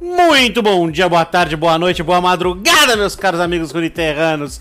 Muito bom dia, boa tarde, boa noite, boa madrugada, meus caros amigos runiterranos.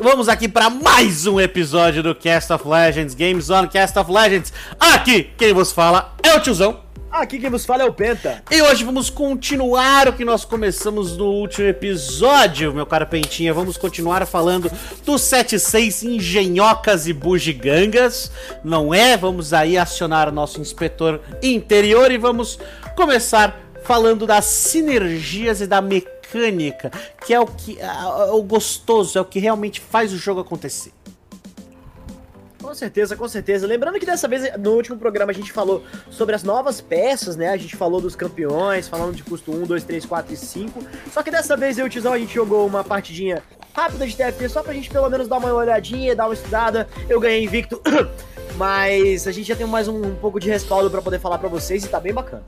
Vamos aqui para mais um episódio do Cast of Legends, Games on Cast of Legends. Aqui, quem vos fala é o tiozão. Aqui quem vos fala é o Penta. E hoje vamos continuar o que nós começamos no último episódio, meu caro Pentinha. Vamos continuar falando dos 76 engenhocas e bugigangas, não é? Vamos aí acionar o nosso inspetor interior e vamos começar falando das sinergias e da mecânica, que é o que é, o gostoso, é o que realmente faz o jogo acontecer. Com certeza, com certeza. Lembrando que dessa vez, no último programa, a gente falou sobre as novas peças, né? A gente falou dos campeões, falando de custo 1, 2, 3, 4 e 5. Só que dessa vez eu e o Tizão, a gente jogou uma partidinha rápida de TFT, só pra gente pelo menos dar uma olhadinha, dar uma estudada. Eu ganhei invicto Mas a gente já tem mais um, um pouco de respaldo para poder falar para vocês e tá bem bacana.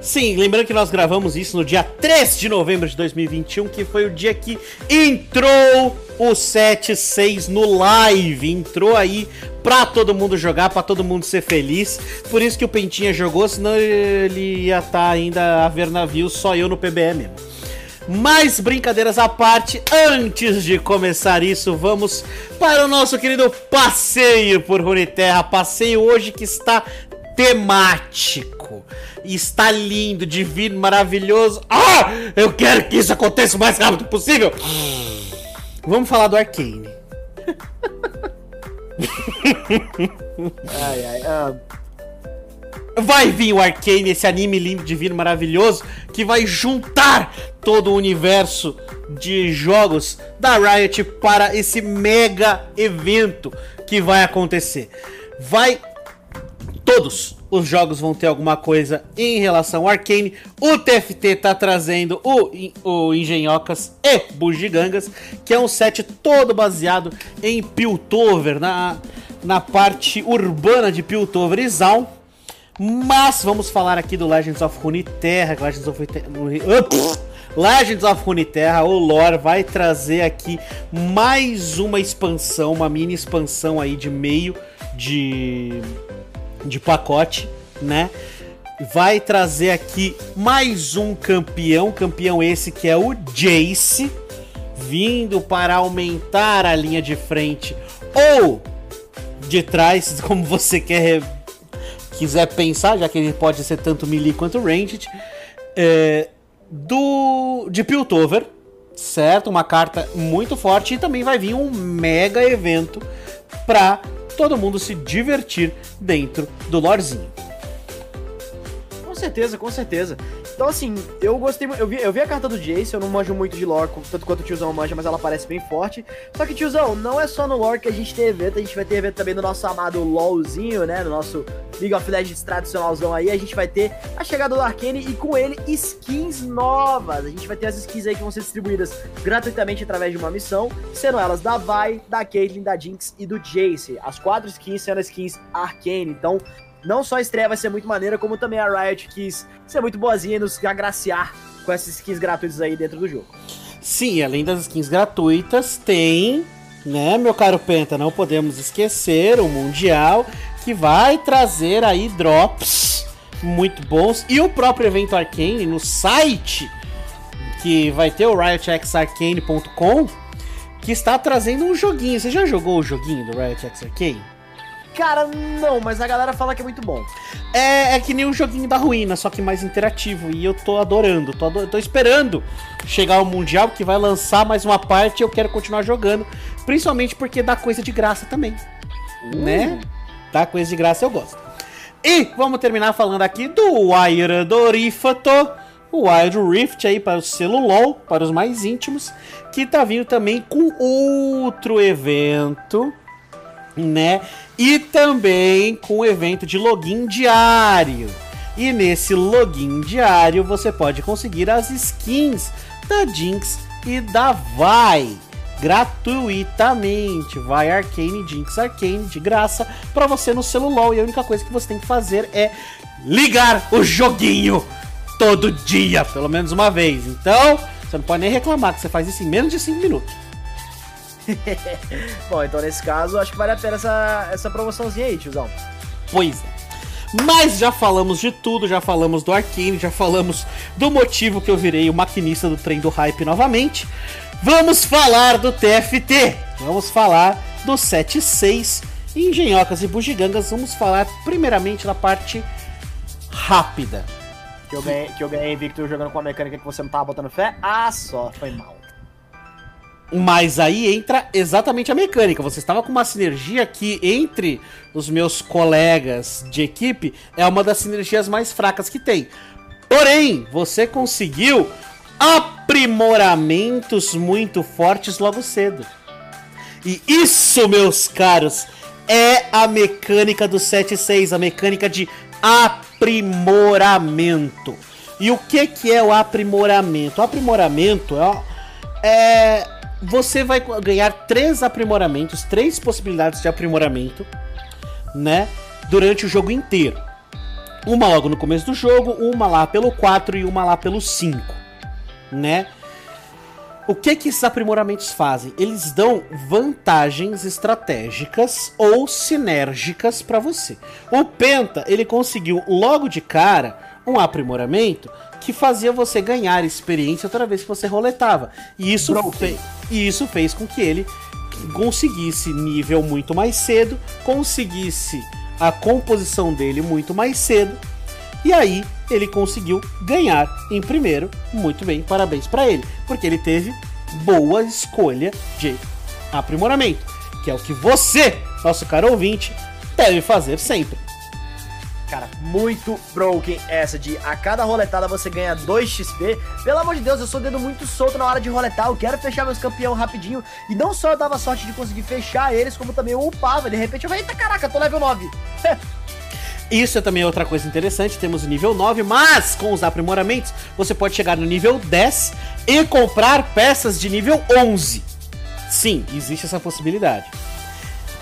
Sim, lembrando que nós gravamos isso no dia 3 de novembro de 2021, que foi o dia que entrou o 7.6 no live. Entrou aí pra todo mundo jogar, pra todo mundo ser feliz. Por isso que o Pentinha jogou, senão ele ia estar tá ainda a ver navio só eu no PBM. Mais brincadeiras à parte, antes de começar isso, vamos para o nosso querido passeio por Runeterra. Passeio hoje que está temático. Está lindo, divino, maravilhoso. Ah! Eu quero que isso aconteça o mais rápido possível. Vamos falar do Arcane. ai, ai, ah. Vai vir o Arcane, esse anime lindo, divino, maravilhoso, que vai juntar todo o universo de jogos da Riot para esse mega evento que vai acontecer. Vai. Todos os jogos vão ter alguma coisa em relação ao Arcane. O TFT tá trazendo o, o Engenhocas e Bugigangas, que é um set todo baseado em Piltover, na, na parte urbana de Piltover e Zaun mas vamos falar aqui do Legends of Runeterra, Legends of Legends of Runeterra, o lore vai trazer aqui mais uma expansão, uma mini expansão aí de meio de de pacote, né? Vai trazer aqui mais um campeão, campeão esse que é o Jace, vindo para aumentar a linha de frente ou de trás, como você quer quiser pensar, já que ele pode ser tanto melee quanto ranged, é, do de Piltover, certo? Uma carta muito forte e também vai vir um mega evento para todo mundo se divertir dentro do lorezinho. Com certeza, com certeza. Então, assim, eu gostei. Eu vi, eu vi a carta do Jace, eu não manjo muito de lore, tanto quanto o tiozão manja, mas ela parece bem forte. Só que, tiozão, não é só no lore que a gente tem evento, a gente vai ter evento também no nosso amado LOLzinho, né? No nosso League of Legends tradicionalzão aí. A gente vai ter a chegada do Arcane e com ele skins novas. A gente vai ter as skins aí que vão ser distribuídas gratuitamente através de uma missão, sendo elas da Vi, da Caitlyn, da Jinx e do Jace. As quatro skins sendo as skins Arcane. Então, não só a estreia vai ser muito maneira, como também a Riot quis ser muito boazinha e nos agraciar com essas skins gratuitas aí dentro do jogo. Sim, além das skins gratuitas, tem, né, meu caro Penta, não podemos esquecer o Mundial, que vai trazer aí drops muito bons. E o próprio evento Arcane no site, que vai ter o riotxarcane.com, que está trazendo um joguinho. Você já jogou o joguinho do Riot X Arcane? Cara, não, mas a galera fala que é muito bom. É, é que nem o um joguinho da ruína, só que mais interativo. E eu tô adorando, tô, ador tô esperando chegar o Mundial, que vai lançar mais uma parte e eu quero continuar jogando. Principalmente porque dá coisa de graça também. Uh. Né? Dá coisa de graça, eu gosto. E vamos terminar falando aqui do Wire Dorifato. O Wild Rift aí para o selo LOL, para os mais íntimos, que tá vindo também com outro evento, né? E também com o evento de login diário. E nesse login diário você pode conseguir as skins da Jinx e da Vi gratuitamente. Vai Arcane, Jinx Arcane de graça para você no celular e a única coisa que você tem que fazer é ligar o joguinho todo dia, pelo menos uma vez. Então, você não pode nem reclamar que você faz isso em menos de 5 minutos. Bom, então nesse caso, acho que vale a pena essa, essa promoçãozinha aí, tiozão. Pois é. Mas já falamos de tudo, já falamos do Arcane, já falamos do motivo que eu virei o maquinista do trem do hype novamente. Vamos falar do TFT. Vamos falar do 7.6 Engenhocas e bugigangas. Vamos falar primeiramente da parte rápida. Que eu ganhei, que eu ganhei Victor jogando com a mecânica que você não tava botando fé? Ah, só, foi mal. Mas aí entra exatamente a mecânica. Você estava com uma sinergia que, entre os meus colegas de equipe, é uma das sinergias mais fracas que tem. Porém, você conseguiu aprimoramentos muito fortes logo cedo. E isso, meus caros, é a mecânica do 7.6, a mecânica de aprimoramento. E o que, que é o aprimoramento? O aprimoramento é, é você vai ganhar três aprimoramentos, três possibilidades de aprimoramento, né? Durante o jogo inteiro. Uma logo no começo do jogo, uma lá pelo 4 e uma lá pelo 5, né? O que que esses aprimoramentos fazem? Eles dão vantagens estratégicas ou sinérgicas para você. O Penta, ele conseguiu logo de cara um aprimoramento que fazia você ganhar experiência toda vez que você roletava. E isso, fe e isso fez com que ele conseguisse nível muito mais cedo, conseguisse a composição dele muito mais cedo. E aí ele conseguiu ganhar em primeiro. Muito bem, parabéns para ele, porque ele teve boa escolha de aprimoramento, que é o que você, nosso caro ouvinte, deve fazer sempre. Cara, muito broken essa de a cada roletada você ganha 2 XP. Pelo amor de Deus, eu sou dedo muito solto na hora de roletar. Eu quero fechar meus campeão rapidinho. E não só eu dava sorte de conseguir fechar eles, como também eu upava. De repente eu falei, eita caraca, tô level 9. Isso é também outra coisa interessante, temos o nível 9, mas com os aprimoramentos você pode chegar no nível 10 e comprar peças de nível 11. Sim, existe essa possibilidade.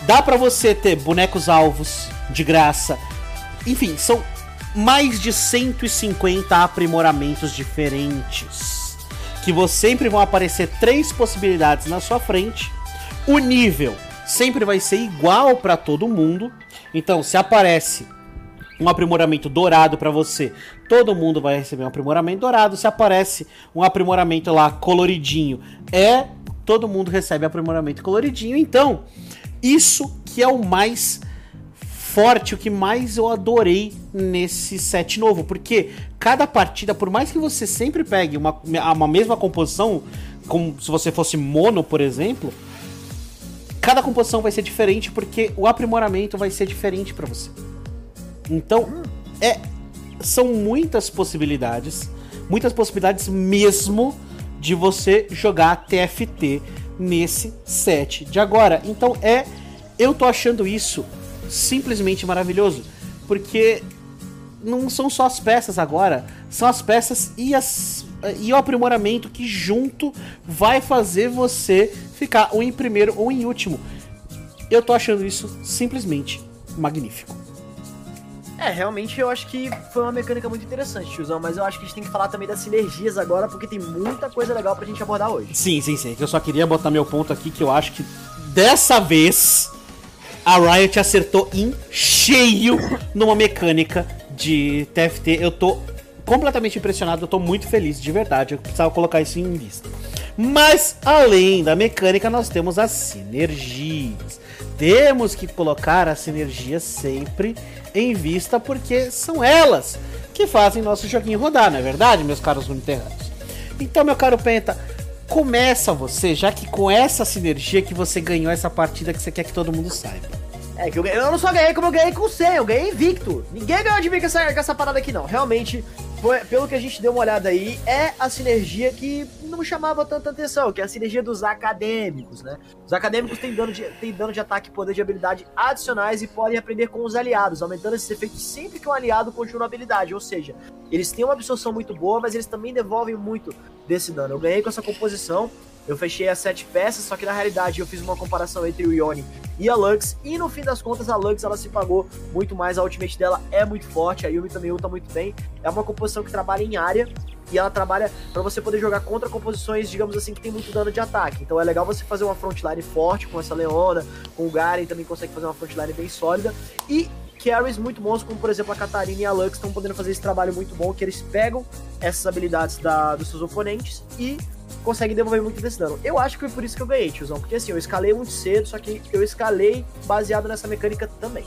Dá para você ter bonecos alvos de graça, enfim, são mais de 150 aprimoramentos diferentes. Que sempre vão aparecer três possibilidades na sua frente. O nível sempre vai ser igual para todo mundo. Então, se aparece um aprimoramento dourado para você, todo mundo vai receber um aprimoramento dourado. Se aparece um aprimoramento lá coloridinho, é todo mundo recebe aprimoramento coloridinho. Então, isso que é o mais forte, o que mais eu adorei nesse set novo. Porque cada partida, por mais que você sempre pegue uma, uma mesma composição, como se você fosse mono, por exemplo, cada composição vai ser diferente porque o aprimoramento vai ser diferente para você. Então, é são muitas possibilidades, muitas possibilidades mesmo de você jogar TFT nesse set de agora. Então é eu tô achando isso simplesmente maravilhoso, porque não são só as peças agora, são as peças e, as, e o aprimoramento que junto vai fazer você ficar ou em primeiro ou em último. Eu tô achando isso simplesmente magnífico. É, realmente eu acho que foi uma mecânica muito interessante, tiozão, mas eu acho que a gente tem que falar também das sinergias agora, porque tem muita coisa legal pra gente abordar hoje. Sim, sim, sim. Eu só queria botar meu ponto aqui que eu acho que dessa vez a Riot acertou em cheio numa mecânica de TFT. Eu tô completamente impressionado, eu tô muito feliz, de verdade. Eu precisava colocar isso em vista. Mas, além da mecânica, nós temos as sinergias. Temos que colocar as sinergias sempre em vista, porque são elas que fazem nosso joguinho rodar, não é verdade, meus caros uniterranos? Então, meu caro Penta, começa você, já que com essa sinergia que você ganhou essa partida que você quer que todo mundo saiba. É, que eu, eu não só ganhei como eu ganhei com 100, eu ganhei invicto. Ninguém ganhou de mim com essa, com essa parada aqui, não. Realmente, foi, pelo que a gente deu uma olhada aí, é a sinergia que não chamava tanta atenção, que é a sinergia dos acadêmicos, né? Os acadêmicos têm dano de, têm dano de ataque e poder de habilidade adicionais e podem aprender com os aliados, aumentando esses efeitos sempre que um aliado continua a habilidade. Ou seja, eles têm uma absorção muito boa, mas eles também devolvem muito desse dano. Eu ganhei com essa composição, eu fechei as sete peças, só que na realidade eu fiz uma comparação entre o Yone e a Lux, e no fim das contas a Lux ela se pagou muito mais, a ultimate dela é muito forte, a Yumi também luta muito bem, é uma composição que trabalha em área, e ela trabalha para você poder jogar contra composições, digamos assim, que tem muito dano de ataque. Então é legal você fazer uma frontline forte com essa Leona, com o Garen também consegue fazer uma frontline bem sólida, e carries muito bons, como por exemplo a Catarina e a Lux estão podendo fazer esse trabalho muito bom, que eles pegam essas habilidades da, dos seus oponentes e conseguem devolver muito desse dano. Eu acho que foi por isso que eu ganhei, tiozão, porque assim, eu escalei muito cedo, só que eu escalei baseado nessa mecânica também.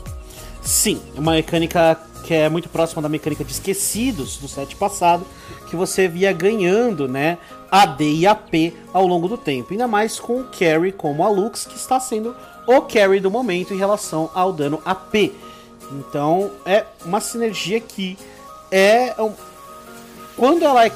Sim, uma mecânica que é muito próxima da mecânica de esquecidos do set passado, que você via ganhando, né, AD e AP ao longo do tempo. Ainda mais com o carry como a Lux, que está sendo o carry do momento em relação ao dano AP. Então é uma sinergia que é. Quando ela é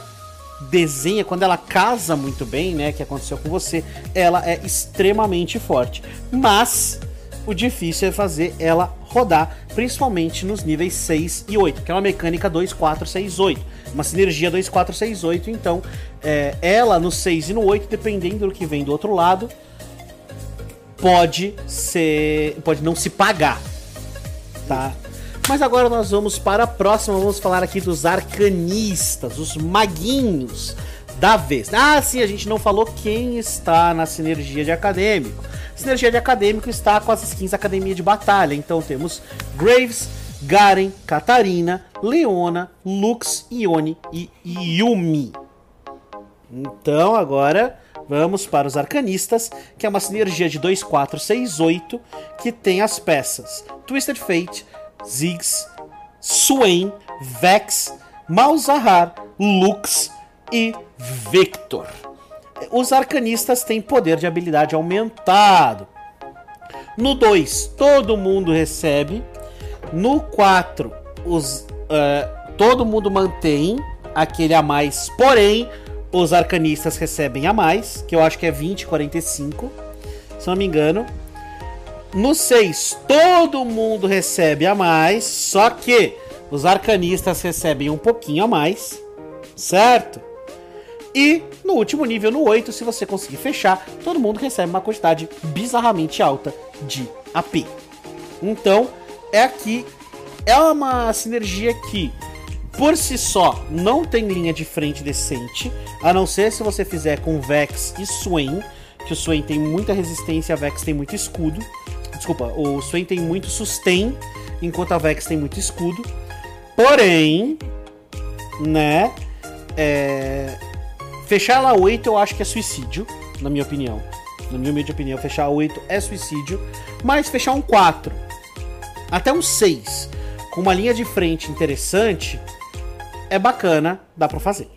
desenha, quando ela casa muito bem, né, que aconteceu com você, ela é extremamente forte. Mas o difícil é fazer ela rodar, principalmente nos níveis 6 e 8, que é uma mecânica 2, 4, 6, 8. Uma sinergia 2, 4, 6, 8. Então, é, ela no 6 e no 8, dependendo do que vem do outro lado, pode ser. pode não se pagar. Tá? Mas agora nós vamos para a próxima, vamos falar aqui dos arcanistas, os maguinhos da vez. Ah, sim, a gente não falou quem está na sinergia de acadêmico. Sinergia de acadêmico está com as skins Academia de Batalha. Então temos Graves, Garen, Katarina, Leona, Lux, Ione e Yumi. Então agora vamos para os Arcanistas, que é uma sinergia de 2, 4, 6, 8, que tem as peças Twisted Fate, Ziggs, Swain, Vex, Malzahar, Lux e Victor. Os arcanistas têm poder de habilidade aumentado. No 2, todo mundo recebe. No 4, os, uh, todo mundo mantém aquele a mais, porém, os arcanistas recebem a mais, que eu acho que é 20, 45, se não me engano. No 6, todo mundo recebe a mais, só que os arcanistas recebem um pouquinho a mais, certo? E no último nível, no 8, se você conseguir fechar, todo mundo recebe uma quantidade bizarramente alta de AP. Então, é aqui. É uma sinergia que, por si só, não tem linha de frente decente. A não ser se você fizer com Vex e Swain. Que o Swain tem muita resistência, a Vex tem muito escudo. Desculpa, o Swain tem muito sustain, enquanto a Vex tem muito escudo. Porém, né? É, Fechar ela 8 eu acho que é suicídio, na minha opinião. Na minha humilde opinião, fechar 8 é suicídio. Mas fechar um 4, até um 6, com uma linha de frente interessante, é bacana, dá pra fazer.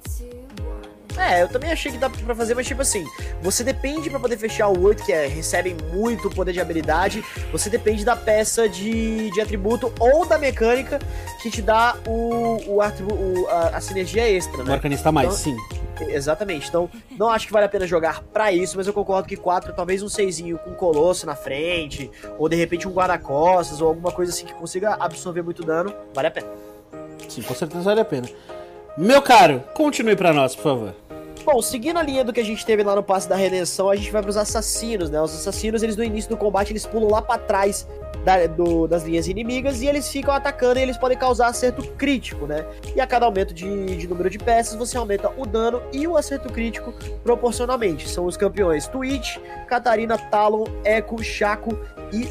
É, eu também achei que dá pra fazer, mas tipo assim, você depende para poder fechar o 8, que é, recebem muito poder de habilidade, você depende da peça de, de atributo ou da mecânica que te dá o, o, o a, a, sinergia extra, né? O arcanista mais, então, sim. Exatamente. Então, não acho que vale a pena jogar para isso, mas eu concordo que 4, talvez um 6 com um colosso na frente, ou de repente um guarda-costas, ou alguma coisa assim que consiga absorver muito dano, vale a pena. Sim, com certeza vale a pena. Meu caro, continue para nós, por favor. Bom, seguindo a linha do que a gente teve lá no passe da redenção, a gente vai para os assassinos, né? Os assassinos, eles no início do combate, eles pulam lá para trás da, do, das linhas inimigas e eles ficam atacando e eles podem causar acerto crítico, né? E a cada aumento de, de número de peças, você aumenta o dano e o acerto crítico proporcionalmente. São os campeões Twitch, Catarina, Talon, Echo, Chaco e,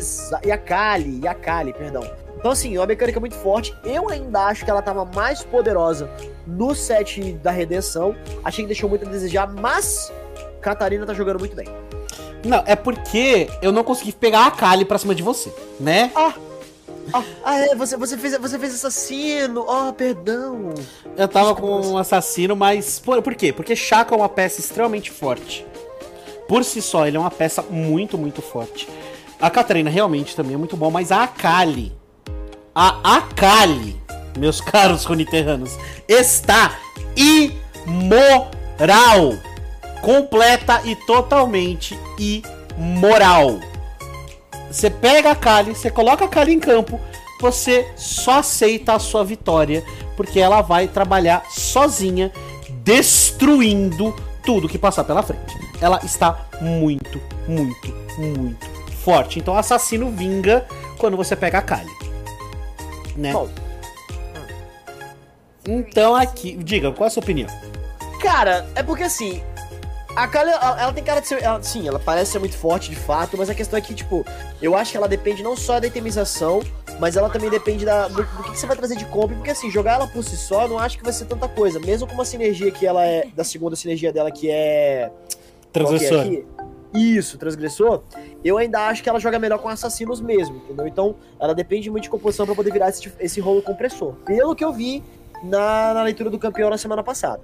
e a e a perdão. Então, assim, é uma mecânica muito forte. Eu ainda acho que ela estava mais poderosa no set da redenção. Achei que deixou muito a desejar, mas Catarina tá jogando muito bem. Não, é porque eu não consegui pegar a Kali pra cima de você, né? Ah! Ah, ah é, você, você, fez, você fez assassino. Oh, perdão. Eu tava com um assassino, mas. Por, por quê? Porque Chaka é uma peça extremamente forte. Por si só, ele é uma peça muito, muito forte. A Catarina realmente também é muito bom, mas a Akali a Akali, meus caros runiterranos, está imoral. Completa e totalmente imoral. Você pega a Kali, você coloca a Kali em campo, você só aceita a sua vitória, porque ela vai trabalhar sozinha, destruindo tudo que passar pela frente. Ela está muito, muito, muito forte. Então, assassino vinga quando você pega a Kali né? Bom. Então aqui, diga, qual é a sua opinião? Cara, é porque assim, a Kali, ela, ela, tem cara de ser. Ela, sim, ela parece ser muito forte de fato, mas a questão é que, tipo, eu acho que ela depende não só da itemização, mas ela também depende da, do, do que, que você vai trazer de comp, porque assim, jogar ela por si só, eu não acho que vai ser tanta coisa. Mesmo com uma sinergia que ela é, da segunda sinergia dela, que é... qual que é Transgressor. Isso, transgressor. Eu ainda acho que ela joga melhor com assassinos mesmo, entendeu? Então, ela depende muito de composição pra poder virar esse, esse rolo compressor. Pelo que eu vi na, na leitura do campeão na semana passada.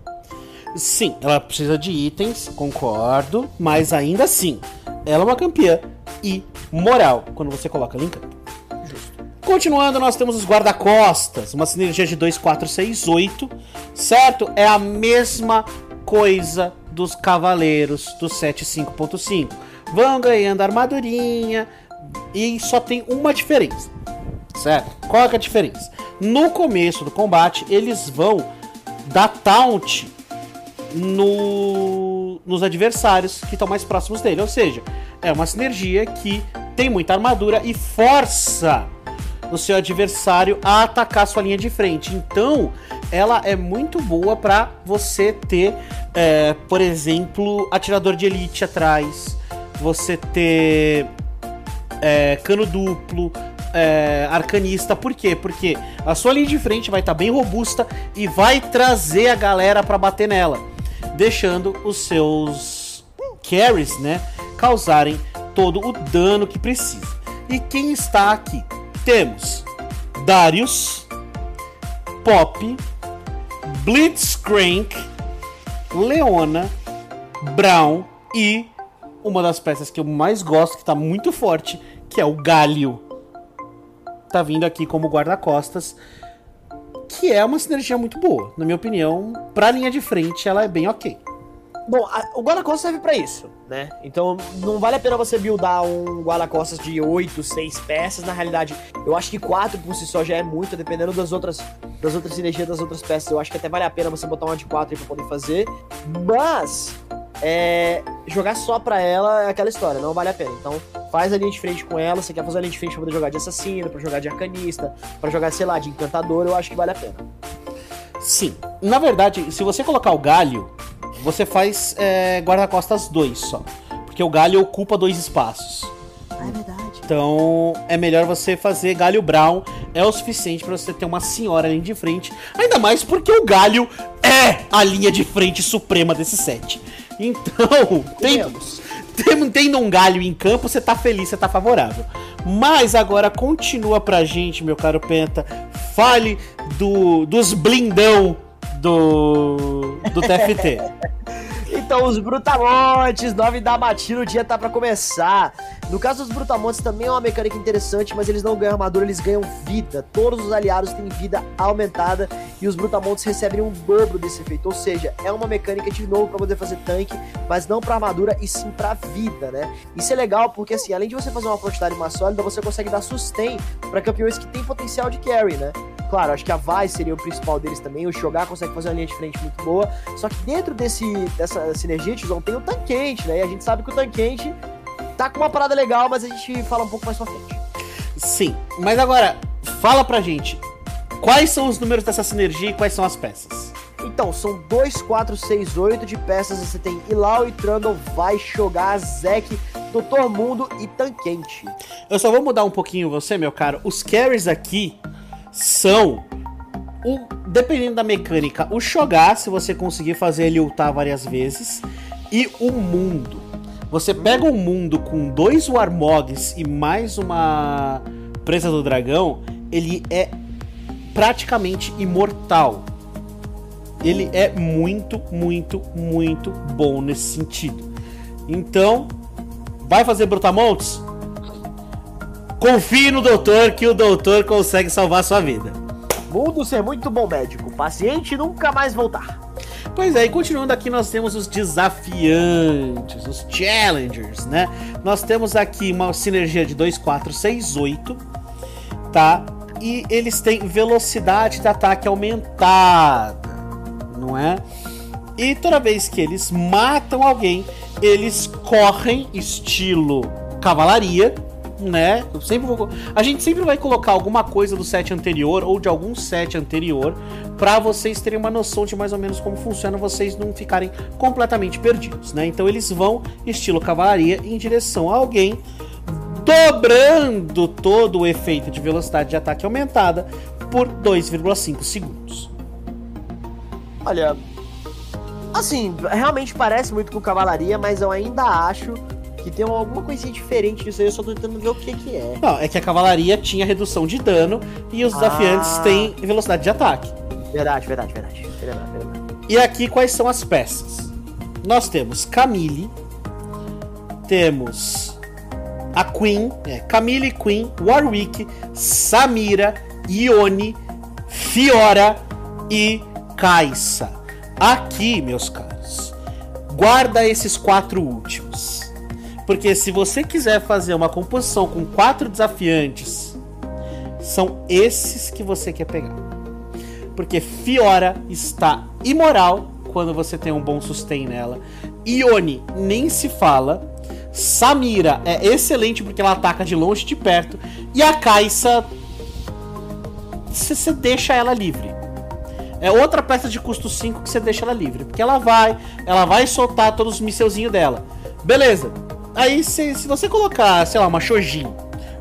Sim, ela precisa de itens, concordo, mas ainda assim, ela é uma campeã e moral quando você coloca ela em campo. Continuando, nós temos os guarda-costas, uma sinergia de 2, 4, 6, 8, certo? É a mesma coisa dos cavaleiros do 7 5.5. Vão ganhando armadurinha e só tem uma diferença, certo? Qual é, é a diferença? No começo do combate, eles vão dar taunt no- nos adversários que estão mais próximos dele. Ou seja, é uma sinergia que tem muita armadura e força o seu adversário a atacar sua linha de frente. Então, ela é muito boa para você ter, é, por exemplo, atirador de elite atrás, você ter é, cano duplo, é, arcanista. Por quê? Porque a sua linha de frente vai estar bem robusta e vai trazer a galera para bater nela, deixando os seus carries, né, causarem todo o dano que precisa. E quem está aqui? Temos Darius, Pop, Blitzcrank, Leona, Brown e uma das peças que eu mais gosto, que tá muito forte, que é o Galio. Tá vindo aqui como guarda-costas, que é uma sinergia muito boa. Na minha opinião, pra linha de frente, ela é bem ok. Bom, a- o guarda-costas serve pra isso, né? Então não vale a pena você buildar um guarda-costas de 8, 6 peças. Na realidade, eu acho que 4 por si só já é muito, dependendo das outras, das outras sinergias das outras peças. Eu acho que até vale a pena você botar uma de 4 aí pra poder fazer. Mas é, jogar só pra ela é aquela história, não vale a pena. Então faz a linha de frente com ela. Você quer fazer a linha de frente pra poder jogar de assassino, pra jogar de arcanista, pra jogar, sei lá, de encantador, eu acho que vale a pena. Sim. Na verdade, se você colocar o Galho, você faz é, guarda-costas 2 só. Porque o Galho ocupa dois espaços. Ah, é verdade. Então é melhor você fazer Galho Brown. É o suficiente pra você ter uma senhora ali de frente. Ainda mais porque o Galho é a linha de frente suprema desse set. Então, tem, Comemos. tem, tendo um galho em campo, você tá feliz, você tá favorável. Mas agora continua pra gente, meu caro Penta. Fale do, dos blindão do, do TFT. Então, os Brutamontes, 9 da matina, o dia tá pra começar. No caso dos Brutamontes também é uma mecânica interessante, mas eles não ganham armadura, eles ganham vida. Todos os aliados têm vida aumentada e os Brutamontes recebem um dobro desse efeito. Ou seja, é uma mecânica de novo pra poder fazer tanque, mas não pra armadura e sim pra vida, né? Isso é legal porque, assim, além de você fazer uma quantidade mais sólida, você consegue dar sustain pra campeões que têm potencial de carry, né? Claro, acho que a Vai seria o principal deles também. O Shogar consegue fazer uma linha de frente muito boa. Só que dentro desse, dessa sinergia, Tizão, tem o Tanquente, né? E a gente sabe que o Tanquente tá com uma parada legal, mas a gente fala um pouco mais pra frente. Sim, mas agora, fala pra gente. Quais são os números dessa sinergia e quais são as peças? Então, são 2, 4, 6, 8 de peças. Você tem Ilau e Trundle, Vai, Shogar, Zek, Doutor Mundo e Tanquente. Eu só vou mudar um pouquinho você, meu caro. Os carries aqui são. O, dependendo da mecânica, o Shogar, se você conseguir fazer ele ultar várias vezes. E o mundo. Você pega um mundo com dois Warmogs e mais uma presa do dragão, ele é praticamente imortal. Ele é muito, muito, muito bom nesse sentido. Então, vai fazer Brutamontes? Confie no doutor que o doutor consegue salvar sua vida. Mundo ser muito bom médico. Paciente nunca mais voltar. Pois é, e continuando aqui, nós temos os desafiantes, os challengers, né? Nós temos aqui uma sinergia de 2, 4, 6, 8, tá? E eles têm velocidade de ataque aumentada, não é? E toda vez que eles matam alguém, eles correm estilo cavalaria, né? Eu sempre vou, a gente sempre vai colocar alguma coisa do set anterior ou de algum set anterior para vocês terem uma noção de mais ou menos como funciona, vocês não ficarem completamente perdidos, né? Então eles vão estilo cavalaria em direção a alguém. dobrando todo o efeito de velocidade de ataque aumentada por 2,5 segundos. Olha, assim, realmente parece muito com cavalaria, mas eu ainda acho que tem alguma coisinha diferente disso aí, eu só tô tentando ver o que que é. Não, é que a cavalaria tinha redução de dano e os desafiantes Ah. têm velocidade de ataque. Verdade, verdade, verdade. verdade, verdade. E aqui quais são as peças? Nós temos Camille, temos a Queen, é, Camille, Queen, Warwick, Samira, Ione, Fiora e Kaisa. Aqui, meus caros, guarda esses quatro últimos. Porque se você quiser fazer uma composição com quatro desafiantes, são esses que você quer pegar. Porque Fiora está imoral quando você tem um bom sustain nela. Ione nem se fala. Samira é excelente porque ela ataca de longe e de perto. E a Kaisa. Você deixa ela livre. É outra peça de custo 5 que você deixa ela livre. Porque ela vai, ela vai soltar todos os misselzinhos dela. Beleza. Aí se, se você colocar, sei lá, uma Shojin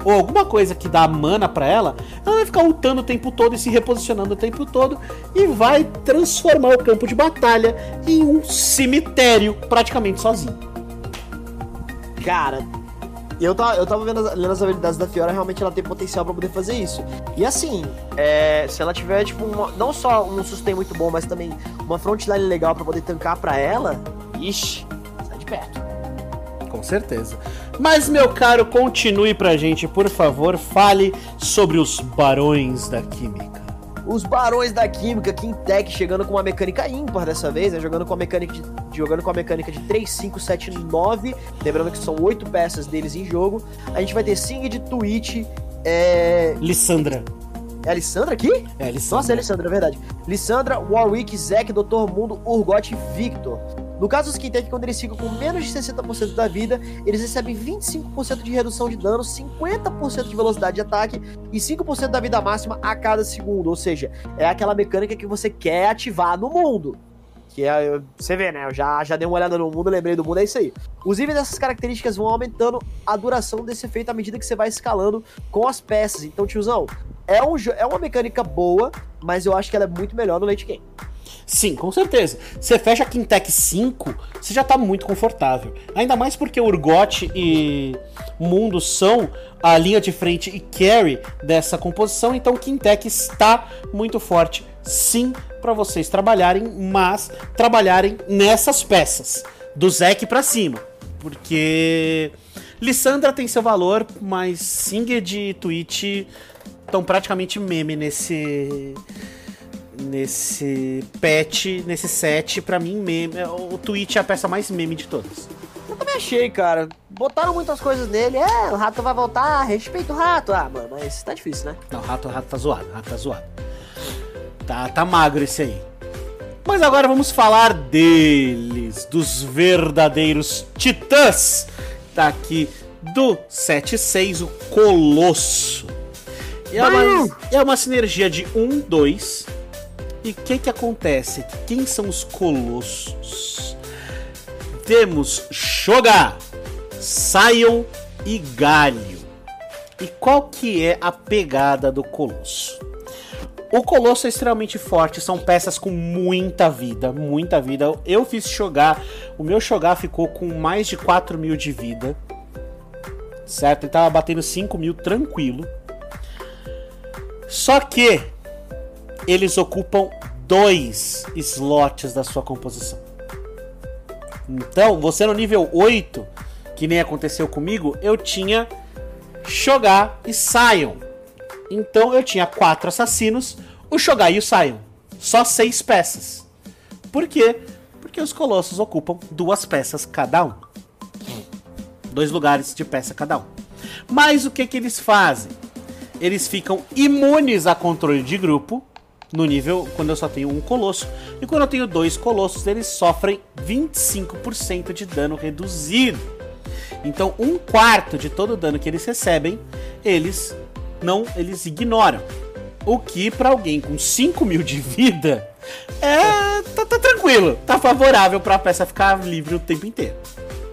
ou alguma coisa que dá mana pra ela, ela vai ficar ultando o tempo todo e se reposicionando o tempo todo e vai transformar o campo de batalha em um cemitério praticamente sozinho. Cara, eu tava, eu tava vendo as, lendo as habilidades da Fiora, realmente ela tem potencial pra poder fazer isso. E assim, é, se ela tiver, tipo, uma- não só um sustain muito bom, mas também uma frontline legal pra poder tancar pra ela, ixi, sai de perto. Com certeza. Mas, meu caro, continue pra gente, por favor, fale sobre os barões da química. Os Barões da Química, Quintec, chegando com uma mecânica ímpar dessa vez, né? Jogando com a mecânica de, jogando com a mecânica de 3, 5, 7, 9. Lembrando que são 8 peças deles em jogo. A gente vai ter Sing de Twitch. É. Lissandra. É a Alessandra aqui? É, Lissandra. Nossa, é a Alessandra, é verdade. Lissandra, Warwick, Zack, Dr. Mundo, Urgot e Victor. No caso dos Quintec, quando eles ficam com menos de 60% da vida, eles recebem 25% de redução de dano, 50% de velocidade de ataque e 5% da vida máxima a cada segundo. Ou seja, é aquela mecânica que você quer ativar no mundo. Que é, você vê, né? Eu já, já dei uma olhada no mundo, lembrei do mundo, é isso aí. Os itens dessas características vão aumentando a duração desse efeito à medida que você vai escalando com as peças. Então, tiozão, é, um, é uma mecânica boa, mas eu acho que ela é muito melhor no late game. Sim, com certeza. Você fecha a Quintec 5, você já tá muito confortável. Ainda mais porque Urgot e Mundo são a linha de frente e carry dessa composição, então Quintec está muito forte, sim, para vocês trabalharem, mas trabalharem nessas peças, do Zek pra cima. Porque Lissandra tem seu valor, mas Singed e Twitch estão praticamente meme nesse nesse patch, nesse set, pra mim meme, o Twitch é a peça mais meme de todas. Eu também achei, cara. Botaram muitas coisas nele. É, o rato vai voltar, respeita o rato. Ah, mano, mas tá difícil, né? Não, o rato, o rato tá zoado, o rato tá zoado. Tá, tá magro esse aí. Mas agora vamos falar deles, dos verdadeiros titãs. Tá aqui do 7-6, o Colosso. É uma, é uma sinergia de 1, 2. E o que que acontece? Quem são os Colossos? Temos Shoga, Sion e Galio. E qual que é a pegada do Colosso? O Colosso é extremamente forte, são peças com muita vida, muita vida. Eu fiz Shogar, o meu Shogar ficou com mais de 4 mil de vida. Certo? Ele tava batendo 5 mil tranquilo. Só que eles ocupam dois slots da sua composição. Então, você no nível 8, que nem aconteceu comigo, eu tinha Shogar e Sion. Então eu tinha quatro assassinos, o Shogai e o Sion. Só seis peças. Por quê? Porque os colossos ocupam duas peças cada um. Dois lugares de peça cada um. Mas o que, que eles fazem? Eles ficam imunes a controle de grupo no nível quando eu só tenho um colosso. E quando eu tenho dois colossos, eles sofrem 25% de dano reduzido. Então, um quarto de todo o dano que eles recebem, eles não, eles ignoram. O que para alguém com 5 mil de vida é tá, tá tranquilo, tá favorável para a peça ficar livre o tempo inteiro.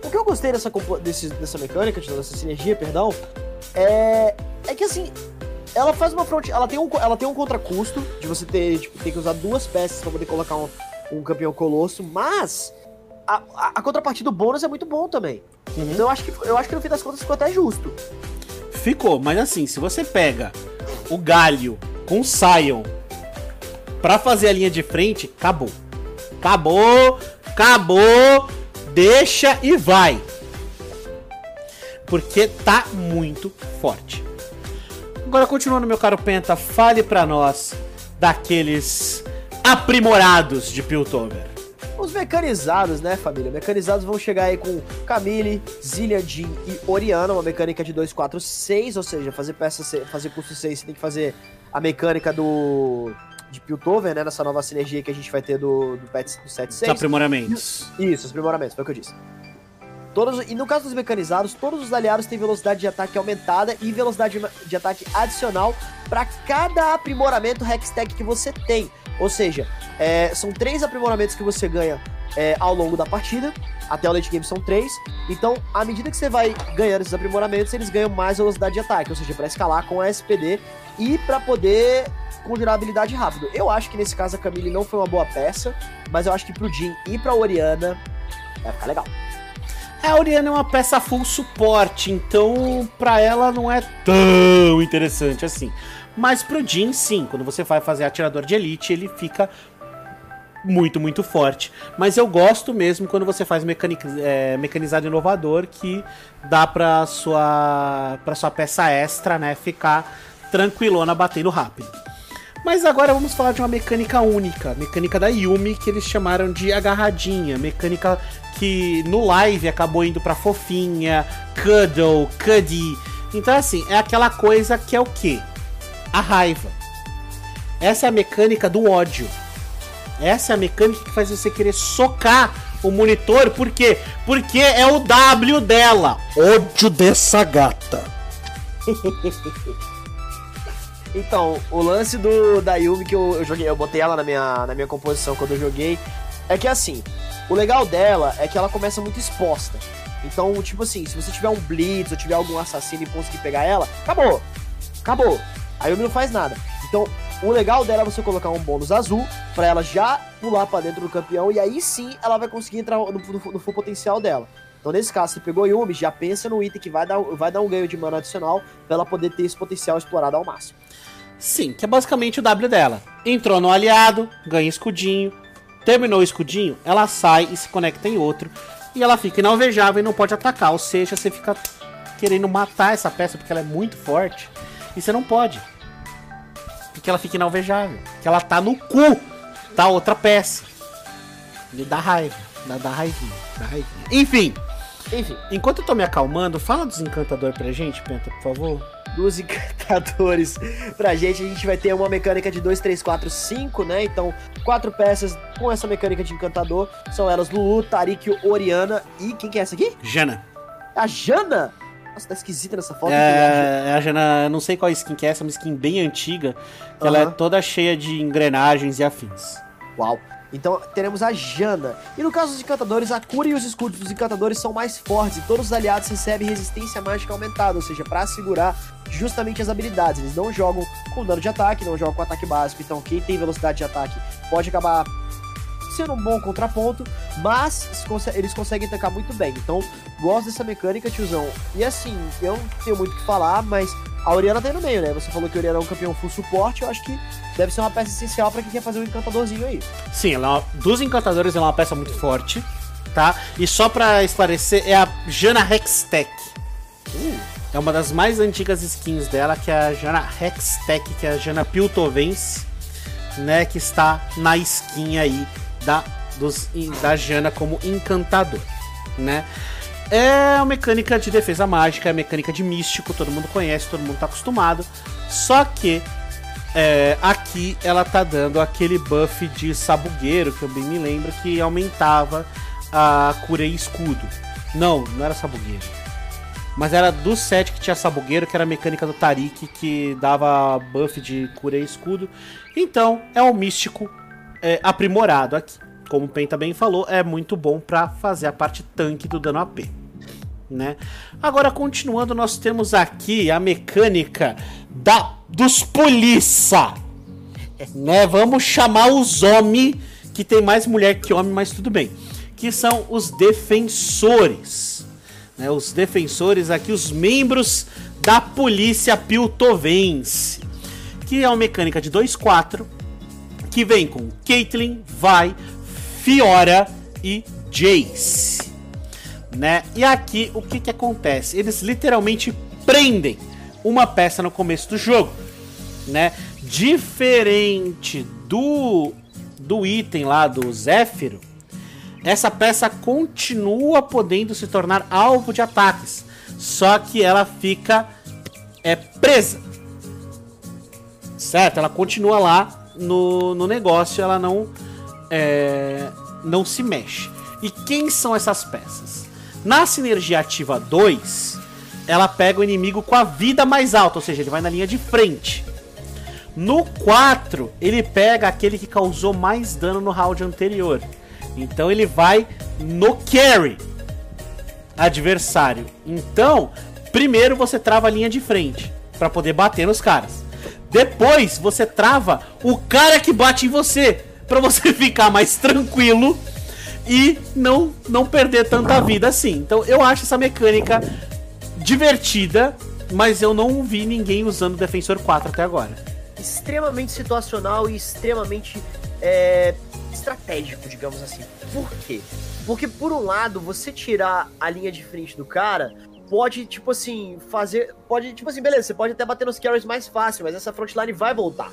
O que eu gostei dessa, desse- dessa mecânica, dessa sinergia, perdão, é. É que assim, ela faz uma front. Ela tem um, ela tem um contracusto de você ter, tipo, ter que usar duas peças pra poder colocar um, um campeão colosso, mas a, a, a contrapartida do bônus é muito bom também. Uhum. Então eu acho, que, eu acho que no fim das contas ficou até justo. Ficou, mas assim, se você pega o Galho com o Sion pra fazer a linha de frente, acabou. Acabou, acabou, deixa e vai. Porque tá muito forte. Agora, continuando, meu caro Penta, fale pra nós daqueles aprimorados de Piltover. Os mecanizados, né, família? Mecanizados vão chegar aí com Camille, Zillian, Jean e Oriana, uma mecânica de 2, 4, 6, ou seja, fazer peça, fazer custo 6, você tem que fazer a mecânica do de Piltover, né, nessa nova sinergia que a gente vai ter do, do PET do 7, 6. Os aprimoramentos. Isso, os aprimoramentos, foi o que eu disse. Todos, e no caso dos mecanizados, todos os aliados têm velocidade de ataque aumentada e velocidade de ataque adicional para cada aprimoramento Hextech que você tem. Ou seja, é, são três aprimoramentos que você ganha é, ao longo da partida. Até o late game são três. Então, à medida que você vai ganhando esses aprimoramentos, eles ganham mais velocidade de ataque. Ou seja, para escalar com a SPD e para poder conjurar habilidade rápido. Eu acho que nesse caso a Camille não foi uma boa peça, mas eu acho que pro Jin e pra Oriana vai ficar legal. A Oriana é uma peça full suporte, então pra ela não é tão interessante assim. Mas pro Jin, sim, quando você vai fazer atirador de elite, ele fica muito, muito forte. Mas eu gosto mesmo quando você faz é, mecanizado inovador, que dá pra sua, pra sua peça extra, né, ficar tranquilona batendo rápido. Mas agora vamos falar de uma mecânica única, mecânica da Yumi, que eles chamaram de agarradinha, mecânica que no live acabou indo pra fofinha, cuddle, cuddy. Então assim, é aquela coisa que é o quê? A raiva. Essa é a mecânica do ódio. Essa é a mecânica que faz você querer socar o monitor, por quê? Porque é o W dela. Ódio dessa gata. Então, o lance do da Yumi que eu, eu, joguei, eu botei ela na minha, na minha composição quando eu joguei, é que assim, o legal dela é que ela começa muito exposta. Então, tipo assim, se você tiver um blitz ou tiver algum assassino e conseguir pegar ela, acabou. Acabou. A Yumi não faz nada. Então, o legal dela é você colocar um bônus azul para ela já pular para dentro do campeão e aí sim ela vai conseguir entrar no, no, no full potencial dela. Então, nesse caso, você pegou Yumi, já pensa no item que vai dar, vai dar um ganho de mana adicional pra ela poder ter esse potencial explorado ao máximo. Sim, que é basicamente o W dela. Entrou no aliado, ganha escudinho, terminou o escudinho, ela sai e se conecta em outro. E ela fica inalvejável e não pode atacar. Ou seja, você fica querendo matar essa peça porque ela é muito forte. E você não pode. Porque ela fica inalvejável. Porque ela tá no cu da outra peça. E dá raiva. Dá, dá raivinha. Dá raivinha. Enfim. Enfim. Enquanto eu tô me acalmando, fala dos encantadores pra gente, Penta, por favor dos encantadores pra gente. A gente vai ter uma mecânica de 2, 3, 4, 5, né? Então, quatro peças com essa mecânica de encantador. São elas Lulu, Tarik, Oriana e quem que é essa aqui? Jana. A Jana? Nossa, tá esquisita nessa foto. É, é, a Jana, eu não sei qual skin que é, essa é uma skin bem antiga. Que uhum. ela é toda cheia de engrenagens e afins. Uau. Então teremos a Jana. E no caso dos encantadores, a cura e os escudos dos encantadores são mais fortes e todos os aliados recebem resistência mágica aumentada, ou seja, para segurar justamente as habilidades. Eles não jogam com dano de ataque, não jogam com ataque básico, então quem tem velocidade de ataque pode acabar sendo um bom contraponto, mas eles conseguem tancar muito bem. Então, gosto dessa mecânica, tiozão. E assim, eu não tenho muito o que falar, mas a Oriana tá aí no meio, né? Você falou que a Oriana é um campeão full suporte, eu acho que deve ser uma peça essencial para quem quer fazer um encantadorzinho aí. Sim, ela é uma, dos encantadores ela é uma peça muito forte, tá? E só para esclarecer, é a Jana Hextech. Uh. É uma das mais antigas skins dela, que é a Jana Hextech, que é a Jana Piltovense, né? Que está na skin aí da, dos, da Jana como encantador, né? É uma mecânica de defesa mágica, é mecânica de místico, todo mundo conhece, todo mundo tá acostumado. Só que é, aqui ela tá dando aquele buff de sabugueiro, que eu bem me lembro, que aumentava a cura e escudo. Não, não era sabugueiro. Mas era do set que tinha sabugueiro, que era a mecânica do Tarik, que dava buff de cura e escudo. Então, é um místico é, aprimorado aqui. Como o Pen também falou, é muito bom para fazer a parte tanque do dano AP. né? Agora continuando, nós temos aqui a mecânica da dos polícia, né? Vamos chamar os homens que tem mais mulher que homem, mas tudo bem. Que são os defensores, né? Os defensores aqui, os membros da polícia piltovense, que é uma mecânica de 2-4 que vem com Caitlyn, Vai, Fiora e Jace né? E aqui o que que acontece? Eles literalmente prendem uma peça no começo do jogo, né? Diferente do do item lá do Zéfiro, essa peça continua podendo se tornar alvo de ataques, só que ela fica é presa. Certo? Ela continua lá no, no negócio, ela não é, não se mexe. E quem são essas peças? Na sinergia ativa 2, ela pega o inimigo com a vida mais alta, ou seja, ele vai na linha de frente. No 4, ele pega aquele que causou mais dano no round anterior. Então ele vai no carry adversário. Então, primeiro você trava a linha de frente para poder bater nos caras. Depois você trava o cara que bate em você para você ficar mais tranquilo e não, não perder tanta vida assim. Então eu acho essa mecânica divertida, mas eu não vi ninguém usando o Defensor 4 até agora. Extremamente situacional e extremamente é, estratégico, digamos assim. Por quê? Porque, por um lado, você tirar a linha de frente do cara pode, tipo assim, fazer. Pode, tipo assim, beleza, você pode até bater nos carries mais fácil, mas essa frontline vai voltar.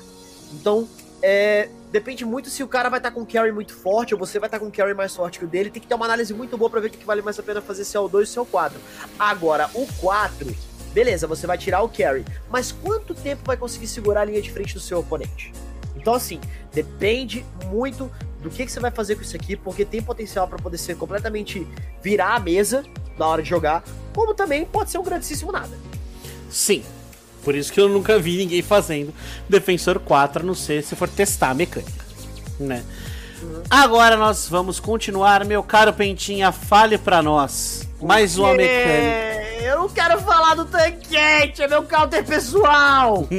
Então, é, depende muito se o cara vai estar tá com carry muito forte ou você vai estar tá com carry mais forte que o dele. Tem que ter uma análise muito boa para ver o que vale mais a pena fazer se é o 2 ou se é o 4. Agora, o 4, beleza, você vai tirar o carry, mas quanto tempo vai conseguir segurar a linha de frente do seu oponente? Então, assim, depende muito do que, que você vai fazer com isso aqui, porque tem potencial para poder ser completamente virar a mesa na hora de jogar, como também pode ser um grandíssimo nada. Sim, por isso que eu nunca vi ninguém fazendo Defensor 4, a não ser se for testar a mecânica, né? Uhum. Agora nós vamos continuar, meu caro Pentinha, fale para nós. Mais uma mecânica. Eu não quero falar do tanquete, é meu counter pessoal.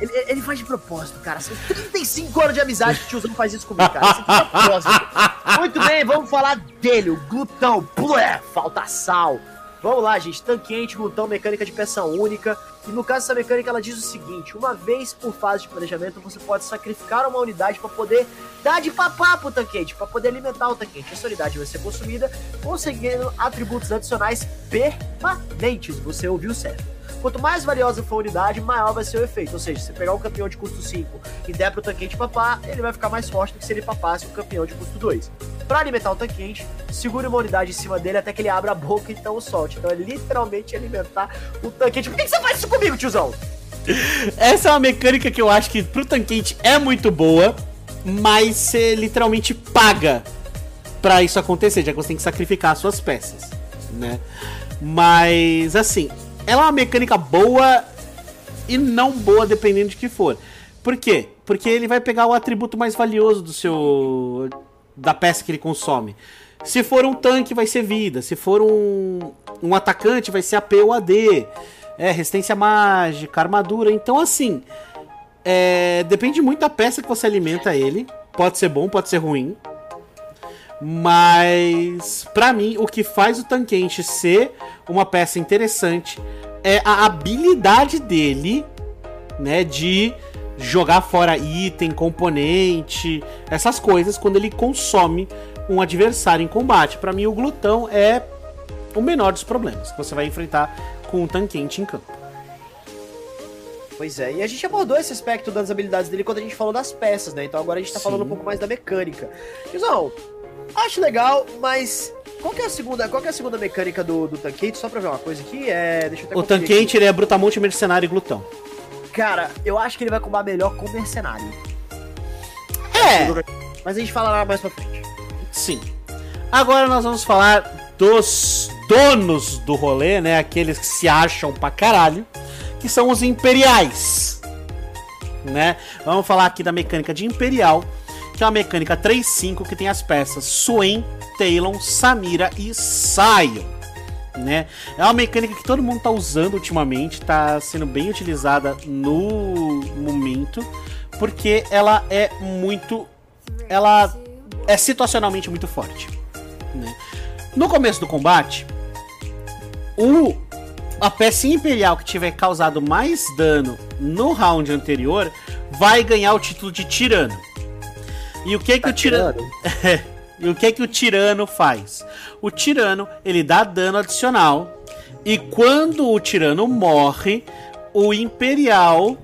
ele, ele, faz de propósito, cara. São 35 anos de amizade que o tiozão faz isso comigo, cara. Isso é de propósito. Muito bem, vamos falar dele, o glutão. Blé, falta sal. Vamos lá, gente. Tanquente, glutão, mecânica de peça única. E no caso, essa mecânica ela diz o seguinte: uma vez por fase de planejamento, você pode sacrificar uma unidade para poder dar de papá pro tanquente, para poder alimentar o tanquente. Essa unidade vai ser consumida, conseguindo atributos adicionais permanentes. Você ouviu certo. Quanto mais valiosa for a unidade, maior vai ser o efeito. Ou seja, se pegar um campeão de custo 5 e der pro tanquente papar, ele vai ficar mais forte do que se ele papasse um campeão de custo 2. Para alimentar o tanquente, segure uma unidade em cima dele até que ele abra a boca e então solte. Então é literalmente alimentar o tanquente. Por que, você faz isso comigo, tiozão? Essa é uma mecânica que eu acho que pro tanquente é muito boa, mas você literalmente paga para isso acontecer, já que você tem que sacrificar as suas peças, né? Mas assim, ela é uma mecânica boa e não boa, dependendo de que for. Por quê? Porque ele vai pegar o atributo mais valioso do seu. da peça que ele consome. Se for um tanque, vai ser vida. Se for um, um atacante, vai ser AP ou AD. É, resistência mágica, armadura. Então, assim. É, depende muito da peça que você alimenta ele. Pode ser bom, pode ser ruim. Mas, para mim, o que faz o Tanquente ser uma peça interessante é a habilidade dele, né, de jogar fora item, componente, essas coisas quando ele consome um adversário em combate. Para mim, o glutão é o menor dos problemas que você vai enfrentar com um Tanquente em campo. Pois é, e a gente abordou esse aspecto das habilidades dele quando a gente falou das peças, né? Então agora a gente tá Sim. falando um pouco mais da mecânica. Guizão, Acho legal, mas qual que é a segunda, qual que é a segunda mecânica do, do Tankate? Só pra ver uma coisa aqui, é... Deixa eu o Tankate, ele é brutamonte, mercenário e glutão. Cara, eu acho que ele vai combar melhor com mercenário. É. Mas a gente falará mais pra frente. Sim. Agora nós vamos falar dos donos do rolê, né? Aqueles que se acham pra caralho. Que são os imperiais. Né? Vamos falar aqui da mecânica de imperial que é uma mecânica 3-5 que tem as peças Swain, Talon, Samira e Sion. Né? É uma mecânica que todo mundo tá usando ultimamente, tá sendo bem utilizada no momento, porque ela é muito. Ela é situacionalmente muito forte. Né? No começo do combate, o a peça imperial que tiver causado mais dano no round anterior vai ganhar o título de tirano. E o que que o tirano E o que que o tirano faz? O tirano, ele dá dano adicional e quando o tirano morre, o imperial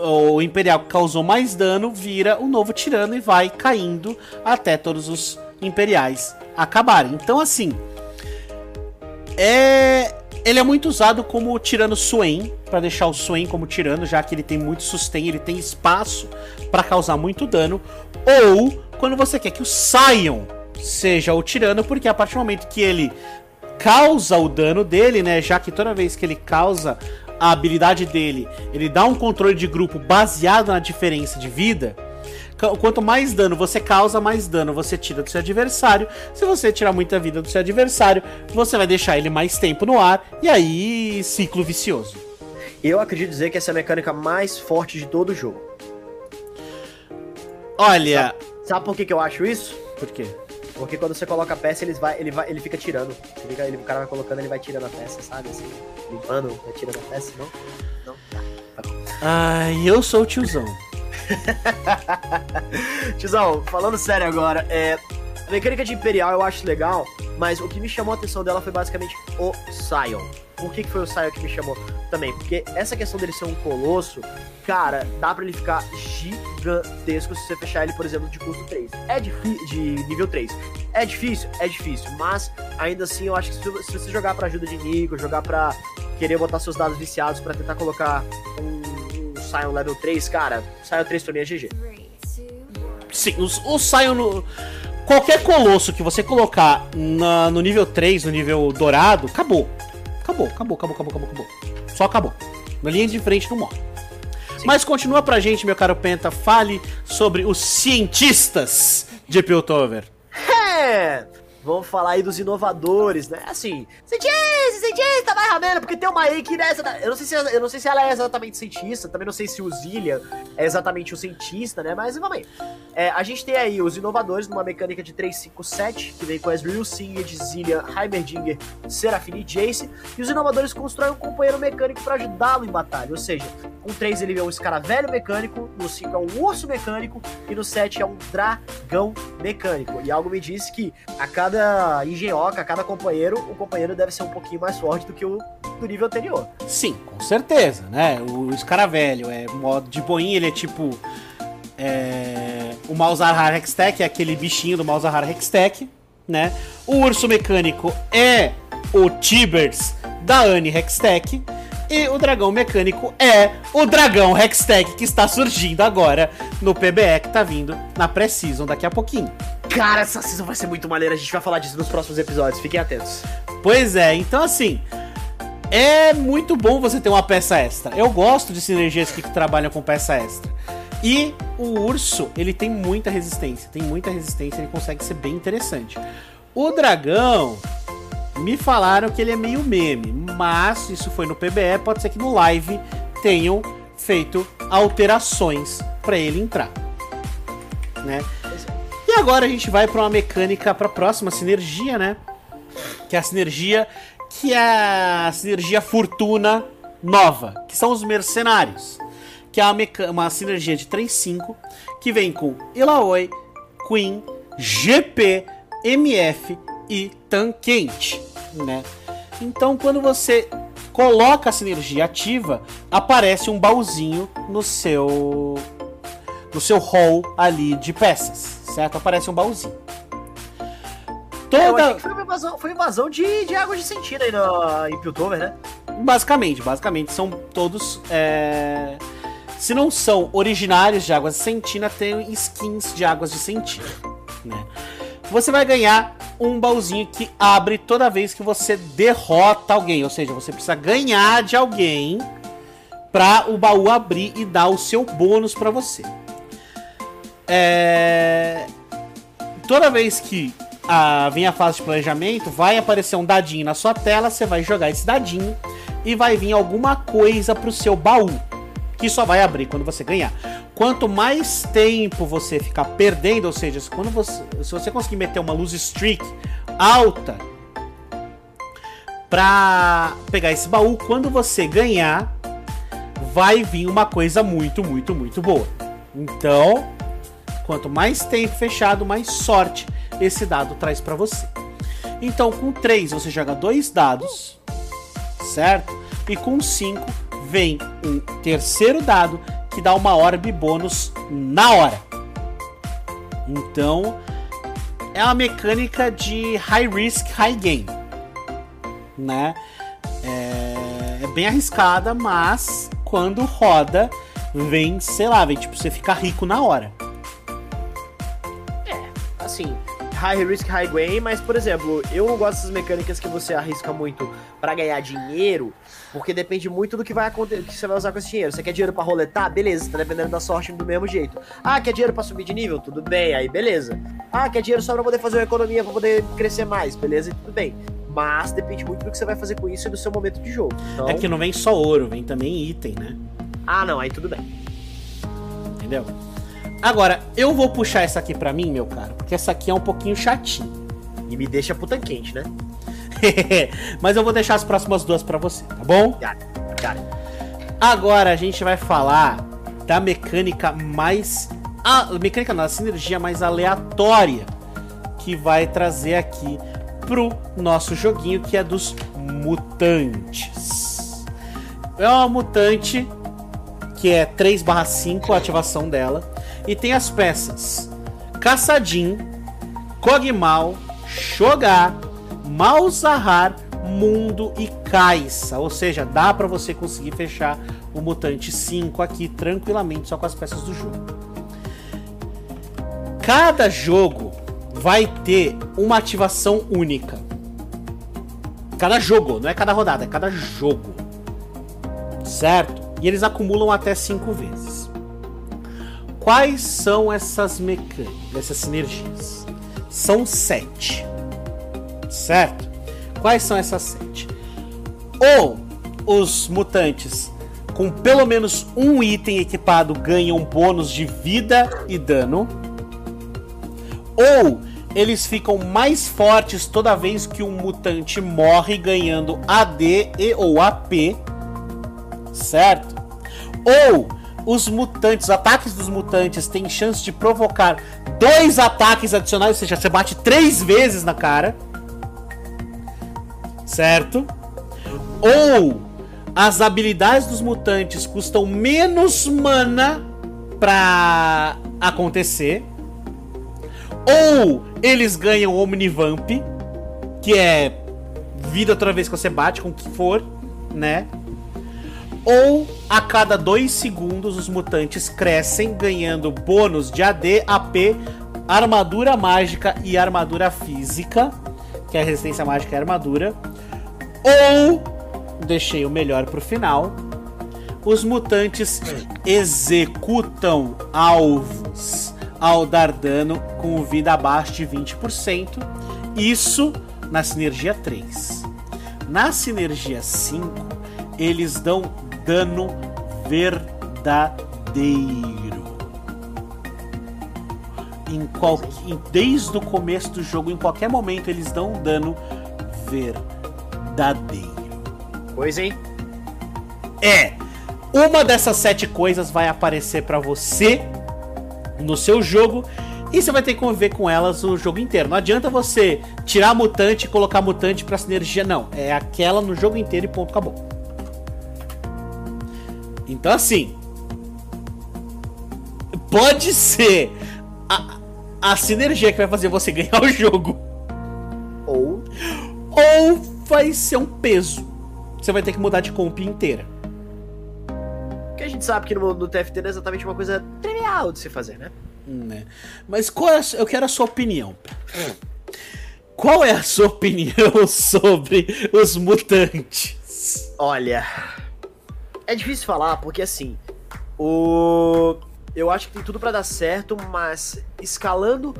o imperial que causou mais dano vira o novo tirano e vai caindo até todos os imperiais acabarem. Então assim, é ele é muito usado como tirano Swain, para deixar o Swain como tirano, já que ele tem muito sustain, ele tem espaço para causar muito dano. Ou quando você quer que o Sion seja o tirano, porque a partir do momento que ele causa o dano dele, né? Já que toda vez que ele causa a habilidade dele, ele dá um controle de grupo baseado na diferença de vida. Quanto mais dano você causa, mais dano você tira do seu adversário. Se você tirar muita vida do seu adversário, você vai deixar ele mais tempo no ar. E aí, ciclo vicioso. Eu acredito dizer que essa é a mecânica mais forte de todo o jogo. Olha. Sabe, sabe por que, que eu acho isso? Por quê? Porque quando você coloca a peça, ele vai, ele vai, ele fica tirando. Ele, ele, o cara vai colocando, ele vai tirando a peça, sabe? Assim, limpando, vai tirando a peça, não? Não? Tá. Ai, eu sou o tiozão. Tiozão, falando sério agora, é, a mecânica de Imperial eu acho legal, mas o que me chamou a atenção dela foi basicamente o Sion. Por que, que foi o Sion que me chamou também? Porque essa questão dele ser um colosso, cara, dá pra ele ficar gigantesco se você fechar ele, por exemplo, de custo 3. É difícil. De nível 3. É difícil? É difícil. Mas ainda assim eu acho que se você jogar pra ajuda de Nico, jogar pra querer botar seus dados viciados para tentar colocar um Sion level 3, cara, Sion 3 pra mim é GG. Sim, o, o Sion no. Qualquer colosso que você colocar na, no nível 3, no nível dourado, acabou. Acabou, acabou, acabou, acabou, acabou, acabou. Só acabou. Na linha de frente não morre. Sim. Mas continua pra gente, meu caro Penta, fale sobre os cientistas de Piltover. É! Vamos falar aí dos inovadores, né? Assim, cientista, cientista, vai ramendo, porque tem uma aí que nessa. Eu não sei se eu não sei se ela é exatamente cientista, também não sei se o Zilia é exatamente o cientista, né? Mas vamos aí. É, a gente tem aí os inovadores numa mecânica de 357, que vem com Ezreal, Singed, Zilia, Heimerdinger, Serafine e Jace. E os inovadores constroem um companheiro mecânico para ajudá-lo em batalha. Ou seja, com 3 ele é um escaravelho mecânico, no 5 é um urso mecânico e no 7 é um dragão mecânico. E algo me diz que a cada cada engenhoca, cada companheiro, o companheiro deve ser um pouquinho mais forte do que o do nível anterior. Sim, com certeza, né? O escaravelho é modo de boinha, ele é tipo. É, o Malzahar Hextech é aquele bichinho do Malzahar Hextech, né? O urso mecânico é o Tibers da Anne Hextech. E o dragão mecânico é o dragão Hextech que está surgindo agora no PBE que tá vindo na pré-season daqui a pouquinho. Cara, essa season vai ser muito maneira. A gente vai falar disso nos próximos episódios. Fiquem atentos. Pois é, então assim. É muito bom você ter uma peça extra. Eu gosto de sinergias que trabalham com peça extra. E o urso, ele tem muita resistência. Tem muita resistência, ele consegue ser bem interessante. O dragão, me falaram que ele é meio meme, mas isso foi no PBE, pode ser que no live tenham feito alterações para ele entrar, né? Agora a gente vai para uma mecânica para a próxima sinergia, né? Que é a sinergia que é a sinergia fortuna nova, que são os mercenários, que é uma, uma sinergia de 3-5 que vem com Ilaoi, Queen, GP, MF e Tankente, né? Então quando você coloca a sinergia ativa, aparece um baúzinho no seu no seu hall ali de peças certo? Aparece um baúzinho. Toda... É, foi uma invasão, foi invasão de, de água de sentina aí no, em Piltover, né? Basicamente, basicamente, são todos. É... Se não são originários de águas de sentina, tem skins de águas de sentina. Né? Você vai ganhar um baúzinho que abre toda vez que você derrota alguém. Ou seja, você precisa ganhar de alguém para o baú abrir e dar o seu bônus para você. É... toda vez que a, vem a fase de planejamento, vai aparecer um dadinho na sua tela, você vai jogar esse dadinho e vai vir alguma coisa pro seu baú, que só vai abrir quando você ganhar. Quanto mais tempo você ficar perdendo, ou seja, quando você, se você conseguir meter uma luz streak alta pra pegar esse baú, quando você ganhar, vai vir uma coisa muito, muito, muito boa. Então, quanto mais tempo fechado, mais sorte esse dado traz para você. Então, com 3 você joga dois dados, certo? E com 5 vem um terceiro dado que dá uma orb bônus na hora. Então, é uma mecânica de high risk, high gain, né? É, é bem arriscada, mas quando roda, vem, sei lá, vem tipo você ficar rico na hora. Assim, high risk, high gain, mas, por exemplo, eu não gosto dessas mecânicas que você arrisca muito para ganhar dinheiro, porque depende muito do que vai acontecer, que você vai usar com esse dinheiro. Você quer dinheiro para roletar? Beleza, tá dependendo da sorte do mesmo jeito. Ah, quer dinheiro para subir de nível? Tudo bem, aí beleza. Ah, quer dinheiro só pra poder fazer uma economia, pra poder crescer mais? Beleza, tudo bem. Mas depende muito do que você vai fazer com isso e do seu momento de jogo. Então... É que não vem só ouro, vem também item, né? Ah, não, aí tudo bem. Entendeu? Agora, eu vou puxar essa aqui pra mim, meu cara, porque essa aqui é um pouquinho chatinha. E me deixa puta quente, né? Mas eu vou deixar as próximas duas para você, tá bom? Cara, cara. Agora a gente vai falar da mecânica mais. A mecânica não, a sinergia mais aleatória que vai trazer aqui pro nosso joguinho, que é dos mutantes. É uma mutante que é 3/5 a ativação dela e tem as peças Caçadin, Kog'Maw, Shogar, Malzahar, Mundo e Caixa. Ou seja, dá para você conseguir fechar o Mutante 5 aqui tranquilamente só com as peças do jogo. Cada jogo vai ter uma ativação única. Cada jogo, não é cada rodada, é cada jogo. Certo? E eles acumulam até 5 vezes. Quais são essas mecânicas, essas sinergias? São sete, certo? Quais são essas sete? Ou os mutantes com pelo menos um item equipado ganham bônus de vida e dano. Ou eles ficam mais fortes toda vez que um mutante morre, ganhando AD e ou AP, certo? Ou os mutantes, ataques dos mutantes têm chance de provocar dois ataques adicionais, ou seja, você bate três vezes na cara. Certo? Ou as habilidades dos mutantes custam menos mana pra acontecer. Ou eles ganham Omnivamp, que é vida toda vez que você bate com o que for, né? Ou a cada dois segundos os mutantes crescem, ganhando bônus de AD, AP, armadura mágica e armadura física, que é a resistência mágica e armadura, ou deixei o melhor pro final. Os mutantes executam alvos ao dar dano com vida abaixo de 20%. Isso na sinergia 3. Na sinergia 5, eles dão dano verdadeiro. Em qual, em, desde o começo do jogo, em qualquer momento, eles dão um dano verdadeiro. Pois, hein? É. Uma dessas sete coisas vai aparecer para você no seu jogo e você vai ter que conviver com elas o jogo inteiro. Não adianta você tirar mutante e colocar mutante pra sinergia, não. É aquela no jogo inteiro e ponto, acabou. Então, assim. Pode ser a, a sinergia que vai fazer você ganhar o jogo. Ou. Ou vai ser um peso. Você vai ter que mudar de comp inteira. Que a gente sabe que no, no TFT é exatamente uma coisa trivial de se fazer, né? né? Mas qual é, eu quero a sua opinião. Qual é a sua opinião sobre os mutantes? Olha, é difícil falar porque assim, o eu acho que tem tudo para dar certo, mas escalando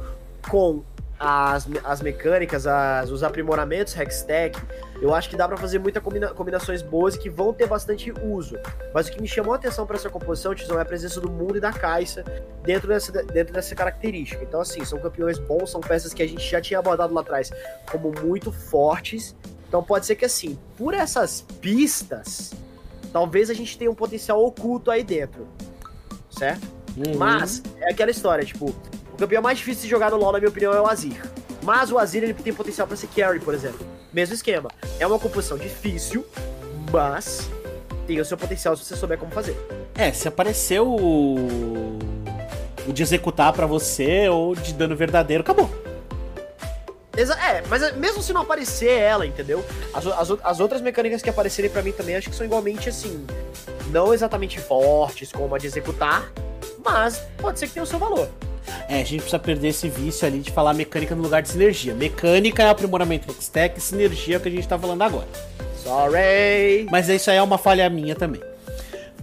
com as, as mecânicas, as, os aprimoramentos Hextech, eu acho que dá para fazer muitas combina, combinações boas e que vão ter bastante uso. Mas o que me chamou a atenção para essa composição, Tizão, é a presença do mundo e da Caixa dentro dessa, dentro dessa característica. Então, assim, são campeões bons, são peças que a gente já tinha abordado lá atrás como muito fortes. Então pode ser que, assim, por essas pistas, talvez a gente tenha um potencial oculto aí dentro. Certo? Uhum. Mas, é aquela história, tipo, o campeão mais difícil de jogar no LoL, na minha opinião, é o Azir. Mas o Azir ele tem potencial para ser carry, por exemplo. Mesmo esquema. É uma composição difícil, mas tem o seu potencial se você souber como fazer. É, se apareceu o, o de executar para você ou de dano verdadeiro, acabou. É, mas mesmo se não aparecer ela, entendeu? As, as, as outras mecânicas que aparecerem para mim também acho que são igualmente assim. Não exatamente fortes como a de executar, mas pode ser que tenha o seu valor. É, a gente precisa perder esse vício ali de falar mecânica no lugar de sinergia. Mecânica é aprimoramento do stack, sinergia é o que a gente tá falando agora. Sorry! Mas isso aí é uma falha minha também.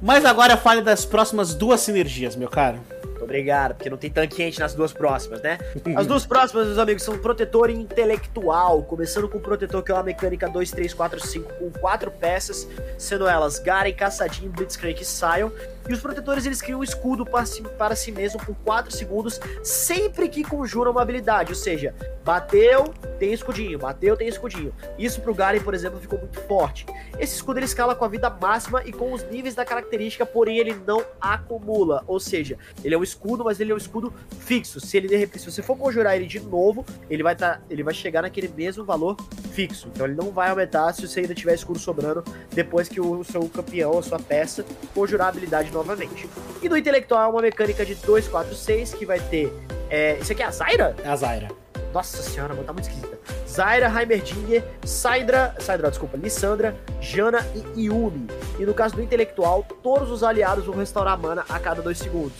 Mas agora é a falha das próximas duas sinergias, meu caro. Obrigado, porque não tem tanque quente nas duas próximas, né? As duas próximas, meus amigos, são protetor intelectual, começando com o protetor que é uma mecânica 2, 3, 4, 5, com quatro peças, sendo elas Garen, Caçadinho, Blitzcrank e Sion. E os protetores eles criam um escudo para si, para si mesmo por 4 segundos, sempre que conjuram uma habilidade. Ou seja, bateu, tem escudinho, bateu, tem escudinho. Isso pro Garen, por exemplo, ficou muito forte. Esse escudo ele escala com a vida máxima e com os níveis da característica, porém ele não acumula. Ou seja, ele é um escudo, mas ele é um escudo fixo. Se ele de repente, se você for conjurar ele de novo, ele vai tá, ele vai chegar naquele mesmo valor fixo. Então ele não vai aumentar se você ainda tiver escudo sobrando depois que o seu campeão, a sua peça, conjurar a habilidade novamente. E no intelectual é uma mecânica de 2, 4, 6 que vai ter. É, isso aqui é a Zaira? É a Zaira. Nossa senhora, mano, tá muito esquisita. Zaira, Heimerdinger, Saidra, Saidra, desculpa, Lissandra, Jana e Yumi. E no caso do intelectual, todos os aliados vão restaurar mana a cada 2 segundos.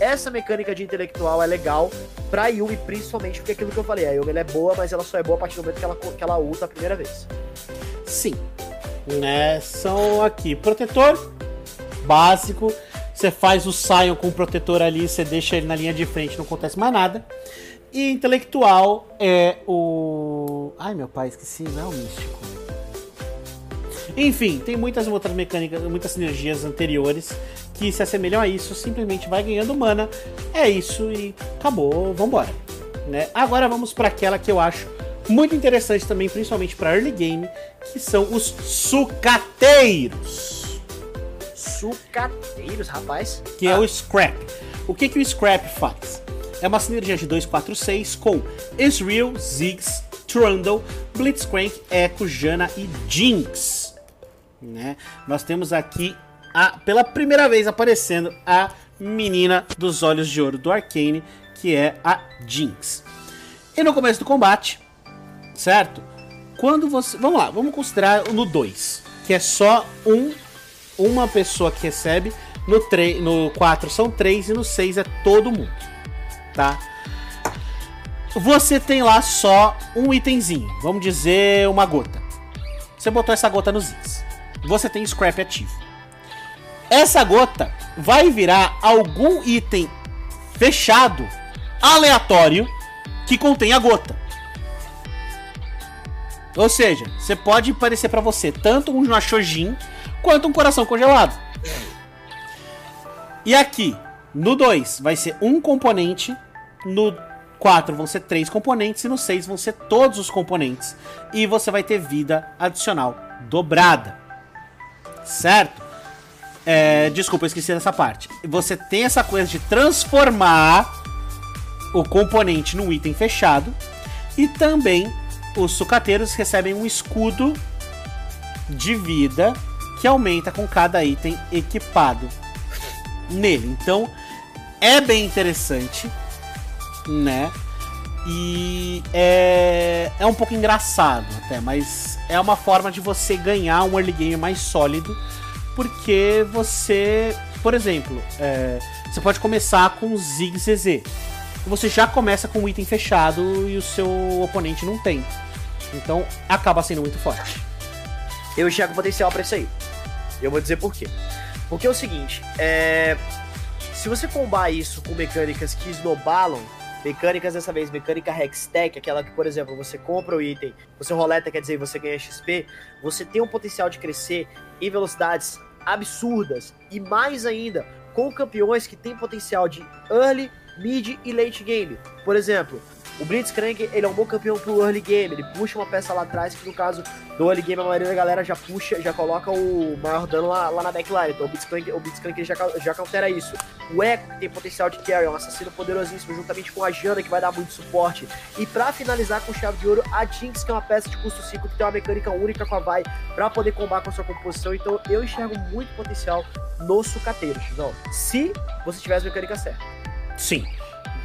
Essa mecânica de intelectual é legal pra Yumi, principalmente, porque é aquilo que eu falei, a Yumi é boa, mas ela só é boa a partir do momento que ela, que ela ulta a primeira vez. Sim. Né, são aqui, protetor, básico. Você faz o Sion com o protetor ali, você deixa ele na linha de frente, não acontece mais nada. E intelectual é o. Ai meu pai, esqueci, não é o místico. Enfim, tem muitas outras mecânicas, muitas sinergias anteriores que se assemelham a isso, simplesmente vai ganhando mana. É isso e acabou, vambora. Né? Agora vamos para aquela que eu acho muito interessante também, principalmente para early game, que são os sucateiros sucateiros, rapaz. Que ah. é o Scrap. O que, que o Scrap faz? É uma sinergia de 246 com Ezreal, Ziggs, Trundle, Blitzcrank, Echo, Jana e Jinx. Né? Nós temos aqui, a, pela primeira vez aparecendo, a menina dos olhos de ouro do Arcane, que é a Jinx. E no começo do combate, certo? Quando você. Vamos lá, vamos considerar no 2, que é só um uma pessoa que recebe, no, 3, no 4 são 3 e no 6 é todo mundo, tá? Você tem lá só um itemzinho, vamos dizer uma gota. Você botou essa gota nos Zins. Você tem scrap ativo. Essa gota vai virar algum item fechado, aleatório, que contém a gota. Ou seja, você pode parecer para você tanto um Nashojin quanto um coração congelado. E aqui, no 2 vai ser um componente, no 4 vão ser três componentes e no 6 vão ser todos os componentes. E você vai ter vida adicional dobrada. Certo? É, desculpa, eu esqueci dessa parte. Você tem essa coisa de transformar o componente num item fechado. E também os sucateiros recebem um escudo de vida que aumenta com cada item equipado nele. Então é bem interessante, né? E é, é um pouco engraçado até, mas é uma forma de você ganhar um early game mais sólido, porque você, por exemplo, é, você pode começar com Zig ZZ. Você já começa com um item fechado e o seu oponente não tem. Então acaba sendo muito forte. Eu enxergo potencial para isso aí. Eu vou dizer por quê. Porque é o seguinte, é... se você combar isso com mecânicas que esnobalam, mecânicas dessa vez, mecânica Hextech, aquela que, por exemplo, você compra o item, você roleta, quer dizer, você ganha XP, você tem um potencial de crescer em velocidades absurdas e mais ainda com campeões que têm potencial de early, mid e late game. Por exemplo, o Blitzcrank, ele é um bom campeão pro early game, ele puxa uma peça lá atrás, que no caso do early game a maioria da galera já puxa, já coloca o maior dano lá, lá na backline, então o Blitzcrank, o Blitzcrank já, já countera isso. O Echo, que tem potencial de carry, é um assassino poderosíssimo, juntamente com a Jana, que vai dar muito suporte. E para finalizar com chave de ouro, a Jinx, que é uma peça de custo 5, que tem uma mecânica única com a Vai, pra poder combar com a sua composição, então eu enxergo muito potencial no sucateiro, Não, se você tiver as mecânicas certas. Sim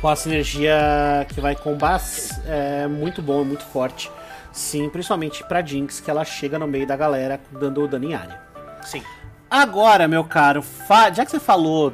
com a sinergia que vai combar é muito bom, é muito forte. Sim, principalmente pra Jinx, que ela chega no meio da galera dando dano em área. Sim. Agora, meu caro, já que você falou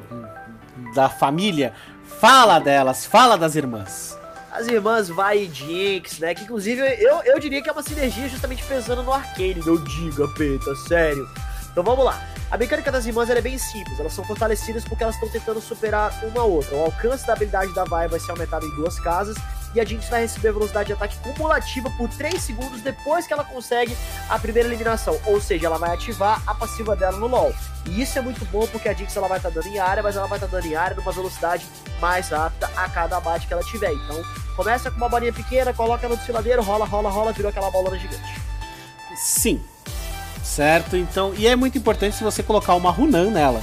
da família, fala delas, fala das irmãs. As irmãs Vai e Jinx, né? Que inclusive eu, eu diria que é uma sinergia justamente pensando no arcane, meu diga, Peta, sério. Então vamos lá. A mecânica das irmãs é bem simples, elas são fortalecidas porque elas estão tentando superar uma outra. O alcance da habilidade da Vai vai ser aumentado em duas casas e a Jinx vai receber velocidade de ataque cumulativa por 3 segundos depois que ela consegue a primeira eliminação. Ou seja, ela vai ativar a passiva dela no LoL. E isso é muito bom porque a Jinx ela vai estar tá dando em área, mas ela vai estar tá dando em área numa velocidade mais rápida a cada abate que ela tiver. Então, começa com uma bolinha pequena, coloca no desfiladeiro, rola, rola, rola, virou aquela bolona gigante. Sim, Certo? Então, e é muito importante se você colocar uma Runan nela.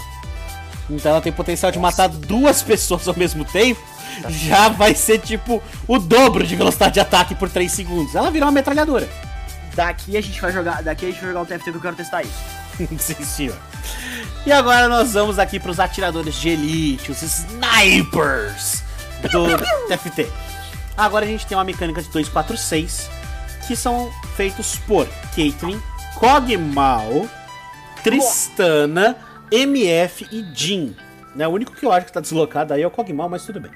Então ela tem potencial de matar duas pessoas ao mesmo tempo. Já vai ser tipo o dobro de velocidade de ataque por 3 segundos. Ela vira uma metralhadora. Daqui a gente vai jogar. Daqui a gente vai jogar o TFT que eu quero testar isso. Sim, senhor. E agora nós vamos aqui para os atiradores de elite, os snipers do TFT. Agora a gente tem uma mecânica de 246 que são feitos por Caitlyn, Cogmal, Tristana, MF e Jin. Né? O único que eu acho que tá deslocado aí é o Cogmal, mas tudo bem.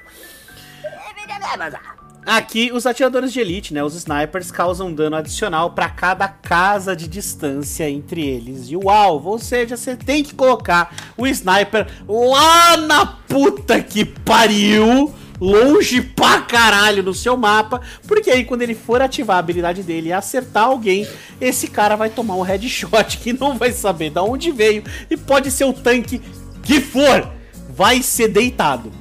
Aqui, os atiradores de elite, né, os snipers, causam dano adicional para cada casa de distância entre eles e o alvo. Ou seja, você tem que colocar o sniper lá na puta que pariu longe pra caralho no seu mapa, porque aí quando ele for ativar a habilidade dele e acertar alguém, esse cara vai tomar um headshot que não vai saber de onde veio e pode ser o tanque que for, vai ser deitado.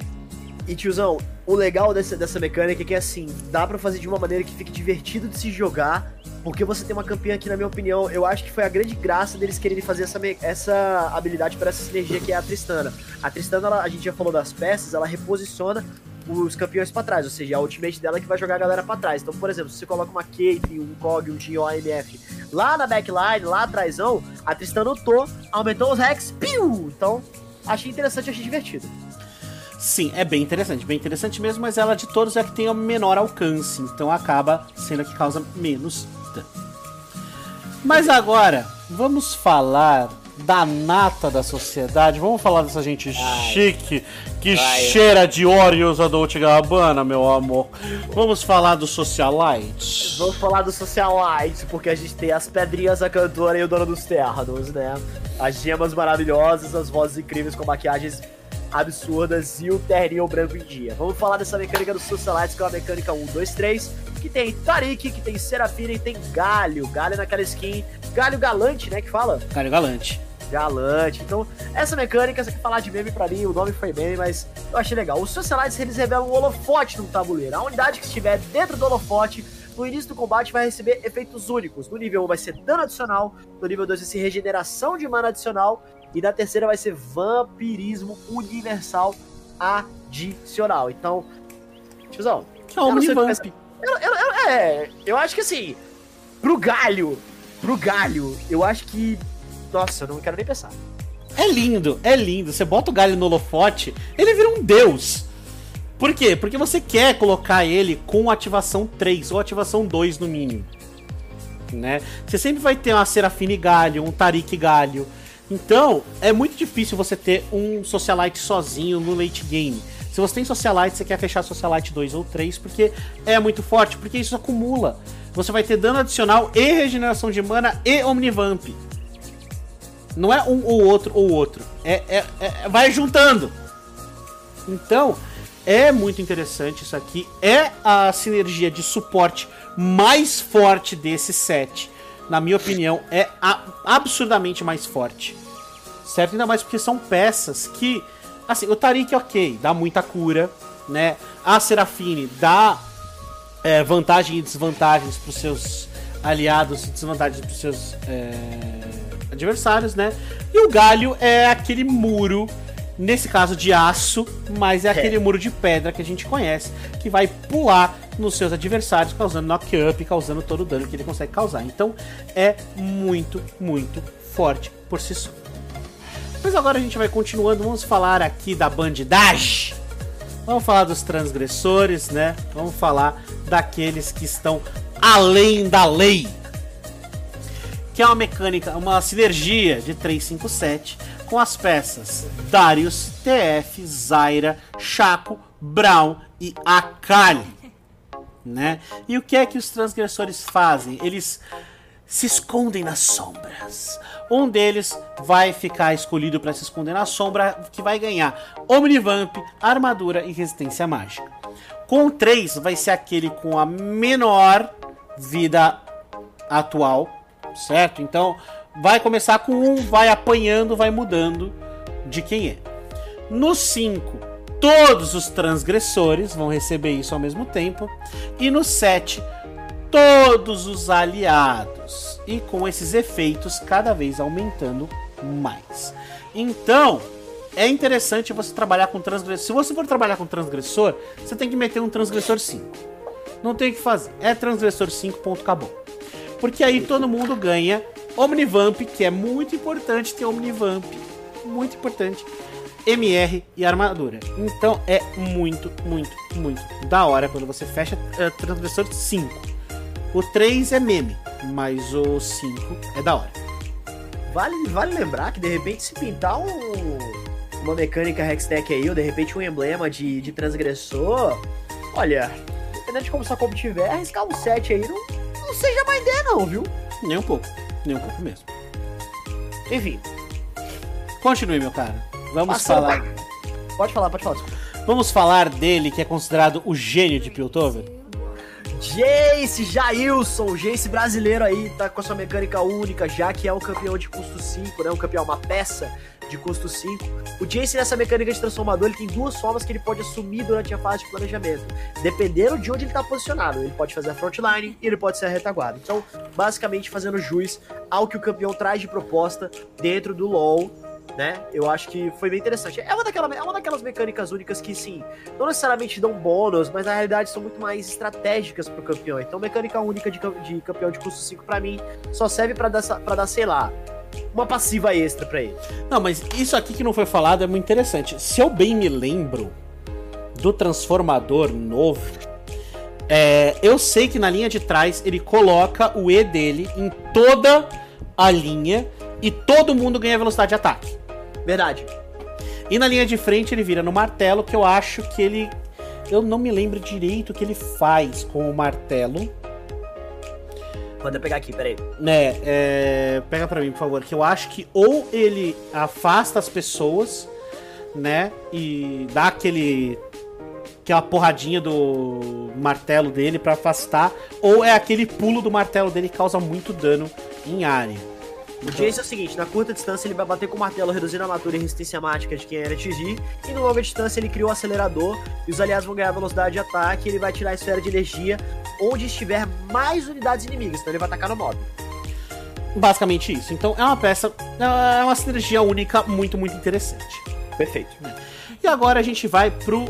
E tiozão, o legal dessa, dessa mecânica é que assim, dá para fazer de uma maneira que fique divertido de se jogar, porque você tem uma campeã que, na minha opinião, eu acho que foi a grande graça deles quererem fazer essa, essa habilidade para essa sinergia que é a Tristana. A Tristana, ela, a gente já falou das peças, ela reposiciona os campeões para trás, ou seja, a ultimate dela é que vai jogar a galera para trás. Então, por exemplo, se você coloca uma Caitlyn, um Kog, um Jin AMF lá na backline, lá atrásão, a Tristan notou, aumentou os Rex, piu! Então, achei interessante, achei divertido. Sim, é bem interessante, bem interessante mesmo, mas ela de todos é que tem o menor alcance, então acaba sendo a que causa menos dano. Mas agora, vamos falar da nata da sociedade. Vamos falar dessa gente Ai. chique que Ai. cheira de Oreos a Dolce Gabbana, meu amor. Vamos falar dos socialites. Vamos falar dos socialites, porque a gente tem as pedrinhas, a cantora e o dono dos ternos, né? As gemas maravilhosas, as vozes incríveis com maquiagens absurdas e o terninho branco em dia. Vamos falar dessa mecânica dos socialites, que é uma mecânica 1, 2, 3, que tem Tarik, que tem Serafina e tem Galho. Galho naquela skin, Galho Galante, né, que fala? Galho Galante galante. Então, essa mecânica, você quer falar de meme pra mim, o nome foi meme, mas eu achei legal. Os socialites, eles revelam um holofote no tabuleiro. A unidade que estiver dentro do holofote, no início do combate, vai receber efeitos únicos. No nível 1 vai ser dano adicional, no nível 2 vai ser regeneração de mana adicional, e na terceira vai ser vampirismo universal adicional. Então, tiozão... Que é Omnivamp. Eu, eu, eu, é, eu acho que assim, pro galho, pro galho, eu acho que nossa, eu não quero nem pensar. É lindo, é lindo. Você bota o galho no holofote, ele vira um deus. Por quê? Porque você quer colocar ele com ativação 3 ou ativação 2 no mínimo. Né? Você sempre vai ter uma Serafine Galho, um Tarik Galho. Então, é muito difícil você ter um Socialite sozinho no late game. Se você tem Socialite, você quer fechar Socialite 2 ou 3, porque é muito forte, porque isso acumula. Você vai ter dano adicional e regeneração de mana e Omnivamp. Não é um ou outro ou outro. É, é, é vai juntando. Então, é muito interessante isso aqui. É a sinergia de suporte mais forte desse set. Na minha opinião, é absurdamente mais forte. Certo? Ainda mais porque são peças que. Assim, o Tarik, ok, dá muita cura, né? A Serafine dá é, vantagem e desvantagens para os seus aliados e desvantagens para os seus é, adversários, né? E o Galho é aquele muro Nesse caso de aço, mas é aquele é. muro de pedra que a gente conhece, que vai pular nos seus adversários, causando knock-up, causando todo o dano que ele consegue causar. Então é muito, muito forte por si só. Mas agora a gente vai continuando, vamos falar aqui da bandidagem. Vamos falar dos transgressores, né? Vamos falar daqueles que estão além da lei. Que é uma mecânica, uma sinergia de 357 com as peças Darius, TF, Zaira, Chaco, Brown e Akali. Né? E o que é que os transgressores fazem? Eles se escondem nas sombras. Um deles vai ficar escolhido para se esconder na sombra, que vai ganhar Omnivamp, armadura e resistência mágica. Com 3 vai ser aquele com a menor vida atual, certo? Então vai começar com um, vai apanhando, vai mudando de quem é. No 5, todos os transgressores vão receber isso ao mesmo tempo. E no 7, todos os aliados. E com esses efeitos cada vez aumentando mais. Então, é interessante você trabalhar com transgressor. Se você for trabalhar com transgressor, você tem que meter um transgressor 5. Não tem o que fazer. É transgressor 5, ponto, acabou. Porque aí todo mundo ganha Omnivamp, que é muito importante ter Omnivamp, muito importante. MR e armadura. Então é muito, muito, muito da hora quando você fecha uh, transgressor 5. O 3 é meme, mas o 5 é da hora. Vale, vale lembrar que de repente se pintar um, uma mecânica Hextech aí, ou de repente um emblema de, de transgressor, olha, dependendo de como sua combo tiver, arriscar um 7 aí não seja má ideia não, viu? Nem um pouco. Nem um pouco mesmo. Enfim. Continue, meu cara. Vamos falar. Pode falar, pode falar. Vamos falar dele, que é considerado o gênio de Piltover? Jace Jailson, o Jace brasileiro aí, tá com a sua mecânica única, já que é um campeão de custo 5, né? Um campeão, uma peça de custo 5. O Jace nessa mecânica de transformador, ele tem duas formas que ele pode assumir durante a fase de planejamento. Dependendo de onde ele está posicionado. Ele pode fazer a frontline e ele pode ser a retaguarda. Então, basicamente fazendo jus ao que o campeão traz de proposta dentro do LoL né? Eu acho que foi bem interessante. É uma, daquela, é uma daquelas mecânicas únicas que, sim, não necessariamente dão bônus, mas na realidade são muito mais estratégicas pro campeão. Então, mecânica única de, de campeão de custo 5 para mim só serve para dar, dar, sei lá, uma passiva extra para ele. Não, mas isso aqui que não foi falado é muito interessante. Se eu bem me lembro do transformador novo, é, eu sei que na linha de trás ele coloca o E dele em toda a linha e todo mundo ganha velocidade de ataque. Verdade. E na linha de frente ele vira no martelo, que eu acho que ele. Eu não me lembro direito o que ele faz com o martelo. Manda pegar aqui, peraí. É, é, pega pra mim, por favor. Que eu acho que ou ele afasta as pessoas, né? E dá aquele. Aquela porradinha do martelo dele para afastar. Ou é aquele pulo do martelo dele que causa muito dano em área. O Jace é o seguinte, na curta distância ele vai bater com o martelo reduzindo a armadura e resistência mágica de quem era atingir, e no longa distância ele cria o acelerador, e os aliados vão ganhar velocidade de ataque, e ele vai tirar a esfera de energia onde estiver mais unidades inimigas, então ele vai atacar no mob. Basicamente isso. Então é uma peça, é uma sinergia única muito, muito interessante. Perfeito. E agora a gente vai pro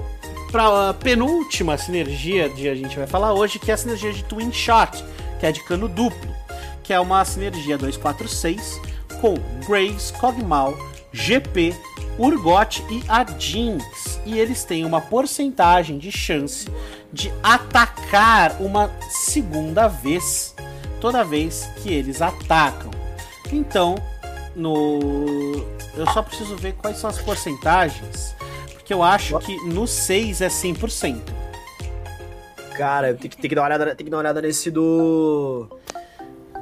pra penúltima sinergia que a gente vai falar hoje, que é a sinergia de Twin Shot, que é de cano duplo que é uma sinergia 246 com Graves, Kog'Maw, GP, Urgot e a Jinx. E eles têm uma porcentagem de chance de atacar uma segunda vez toda vez que eles atacam. Então, no eu só preciso ver quais são as porcentagens, porque eu acho que no 6 é 100%. Cara, tem que, tem que dar uma olhada, tem que dar uma olhada nesse do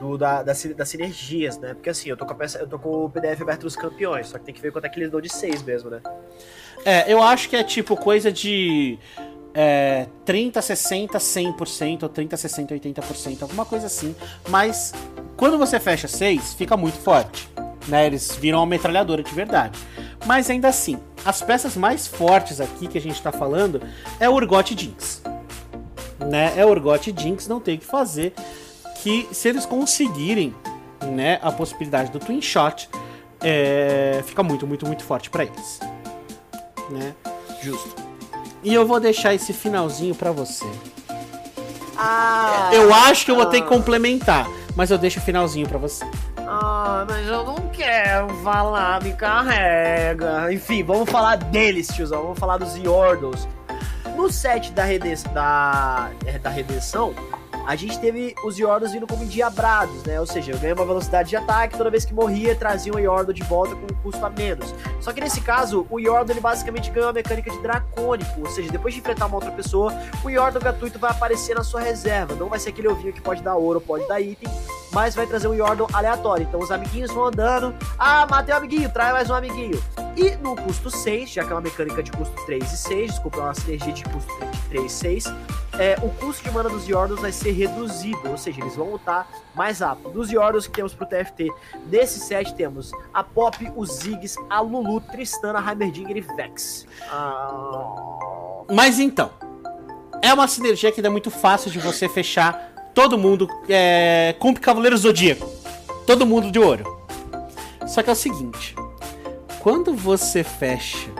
do, da, das, das sinergias, né? Porque assim, eu tô com a eu tô com o PDF aberto dos campeões, só que tem que ver quanto é que eles dão de 6 mesmo, né? É, eu acho que é tipo coisa de é, 30, 60, 100%, ou 30, 60, 80%, alguma coisa assim. Mas quando você fecha 6, fica muito forte. Né? Eles viram uma metralhadora de verdade. Mas ainda assim, as peças mais fortes aqui que a gente tá falando é o Urgot Jinx. Né? É o Urgot Jinx, não tem o que fazer. Que se eles conseguirem né, a possibilidade do Twin Shot, é, fica muito, muito, muito forte para eles. Né? Justo. E eu vou deixar esse finalzinho para você. Ah! Eu acho que eu vou ter que complementar, mas eu deixo o finalzinho para você. Ah, mas eu não quero falar, me carrega. Enfim, vamos falar deles, tiozão. Vamos falar dos Yordles. No set da, redenção, da, é, da redenção, a gente teve os Yordles vindo como endiabrados, né? Ou seja, eu ganhei uma velocidade de ataque, toda vez que morria, trazia um Yordle de volta com um custo a menos. Só que nesse caso, o Yordle ele basicamente ganhou a mecânica de dracônico, ou seja, depois de enfrentar uma outra pessoa, o Yordle gratuito vai aparecer na sua reserva. Não vai ser aquele ovinho que pode dar ouro, pode dar item, mas vai trazer um Yordle aleatório. Então os amiguinhos vão andando, ah, matei um amiguinho, traz mais um amiguinho. E no custo 6, já que é uma mecânica de custo 3 e 6, desculpa, é uma sinergia de custo 3 e 6, é, o custo de mana dos Yordles vai ser reduzido, ou seja, eles vão lutar mais rápido. Dos Yordles que temos pro TFT, nesse set temos a Pop, o Ziggs, a Lulu, Tristana, Heimerdinger e Vex. Ah... Mas então, é uma sinergia que é muito fácil de você fechar todo mundo é, com Cavaleiro Zodíaco. Todo mundo de ouro. Só que é o seguinte, quando você fecha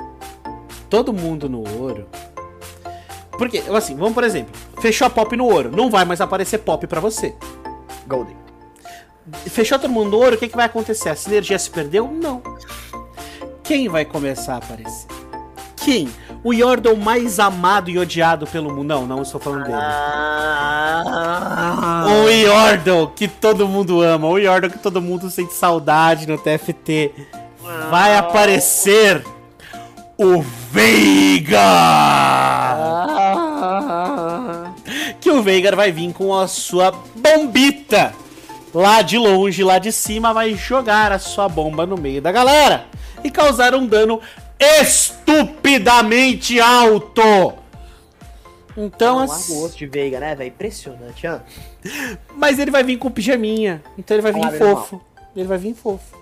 todo mundo no ouro, porque, assim, vamos por exemplo, fechou a pop no ouro, não vai mais aparecer pop para você. Golden. Fechou todo mundo no ouro, o que, que vai acontecer? A sinergia se perdeu? Não. Quem vai começar a aparecer? Quem? O Yordle mais amado e odiado pelo mundo. Não, não estou falando dele. Ah... O Yordle que todo mundo ama. O Yordle que todo mundo sente saudade no TFT. Vai aparecer o Veigar! Que o Veigar vai vir com a sua bombita lá de longe, lá de cima, vai jogar a sua bomba no meio da galera e causar um dano estupidamente alto. Então, assim, larga o osso de Veiga, né, velho? Impressionante, ó. mas ele vai vir com pijaminha, então ele vai vir fofo. Ele vai vir fofo.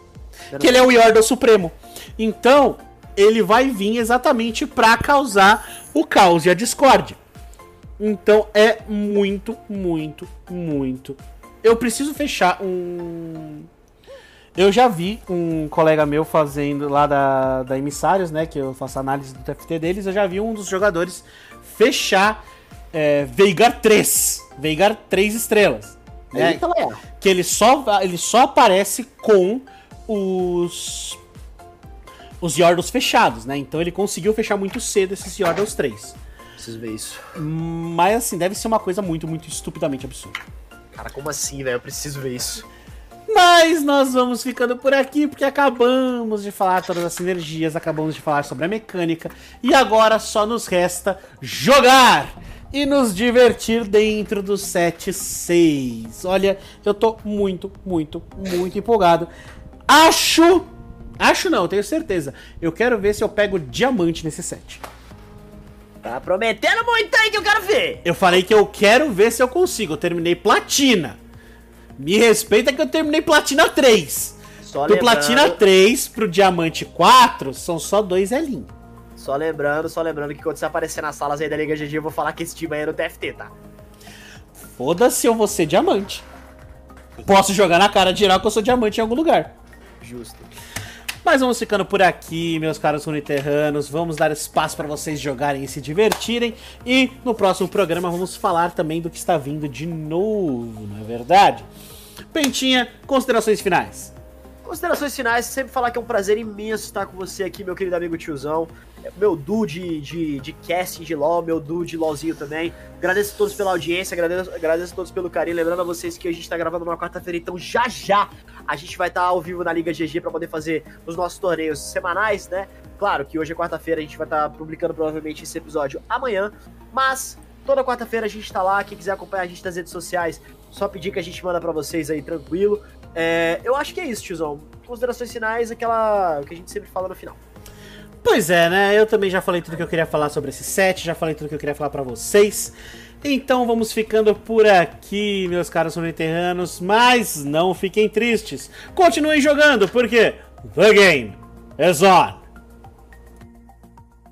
Que ele é o Yordle Supremo. Então, ele vai vir exatamente pra causar o caos e a discórdia. Então, é muito, muito, muito. Eu preciso fechar um. Eu já vi um colega meu fazendo lá da, da Emissários, né? Que eu faço análise do TFT deles. Eu já vi um dos jogadores fechar é, Veigar 3. Veigar 3 estrelas. né? Eita, que ele só, ele só aparece com os os Yordles fechados, né? Então ele conseguiu fechar muito cedo esses Yordles 3. Preciso ver isso. Mas assim, deve ser uma coisa muito, muito estupidamente absurda. Cara, como assim, velho? Eu preciso ver isso. Mas nós vamos ficando por aqui porque acabamos de falar todas as sinergias, acabamos de falar sobre a mecânica e agora só nos resta jogar e nos divertir dentro do 7-6. Olha, eu tô muito, muito, muito empolgado. Acho, acho não, tenho certeza. Eu quero ver se eu pego diamante nesse set. Tá prometendo muito aí que eu quero ver. Eu falei que eu quero ver se eu consigo. Eu terminei platina. Me respeita que eu terminei platina 3. Só Do lembrando, platina 3 pro diamante 4 são só dois Elinhos. só lembrando, só lembrando que quando você aparecer nas salas aí da Liga GG, eu vou falar que esse time aí é no TFT, tá? Foda-se, eu vou ser diamante. Posso jogar na cara de geral que eu sou diamante em algum lugar. Justo. Mas vamos ficando por aqui, meus caros uniterranos. Vamos dar espaço para vocês jogarem e se divertirem. E no próximo programa vamos falar também do que está vindo de novo, não é verdade? Pentinha, considerações finais. Considerações finais, sempre falar que é um prazer imenso estar com você aqui, meu querido amigo tiozão. Meu duo de, de, de casting de LOL, meu duo de LOLzinho também. Agradeço a todos pela audiência, agradeço, agradeço a todos pelo carinho. Lembrando a vocês que a gente tá gravando numa quarta-feira, então já já a gente vai estar ao vivo na Liga GG para poder fazer os nossos torneios semanais, né? Claro que hoje é quarta-feira, a gente vai estar publicando provavelmente esse episódio amanhã, mas Toda quarta-feira a gente tá lá. Quem quiser acompanhar a gente nas redes sociais, só pedir que a gente manda para vocês aí tranquilo. É, eu acho que é isso, tiozão. Considerações finais, aquela que a gente sempre fala no final. Pois é, né? Eu também já falei tudo que eu queria falar sobre esse set, já falei tudo que eu queria falar para vocês. Então vamos ficando por aqui, meus caros subterrâneos, mas não fiquem tristes. Continuem jogando, porque The Game is on!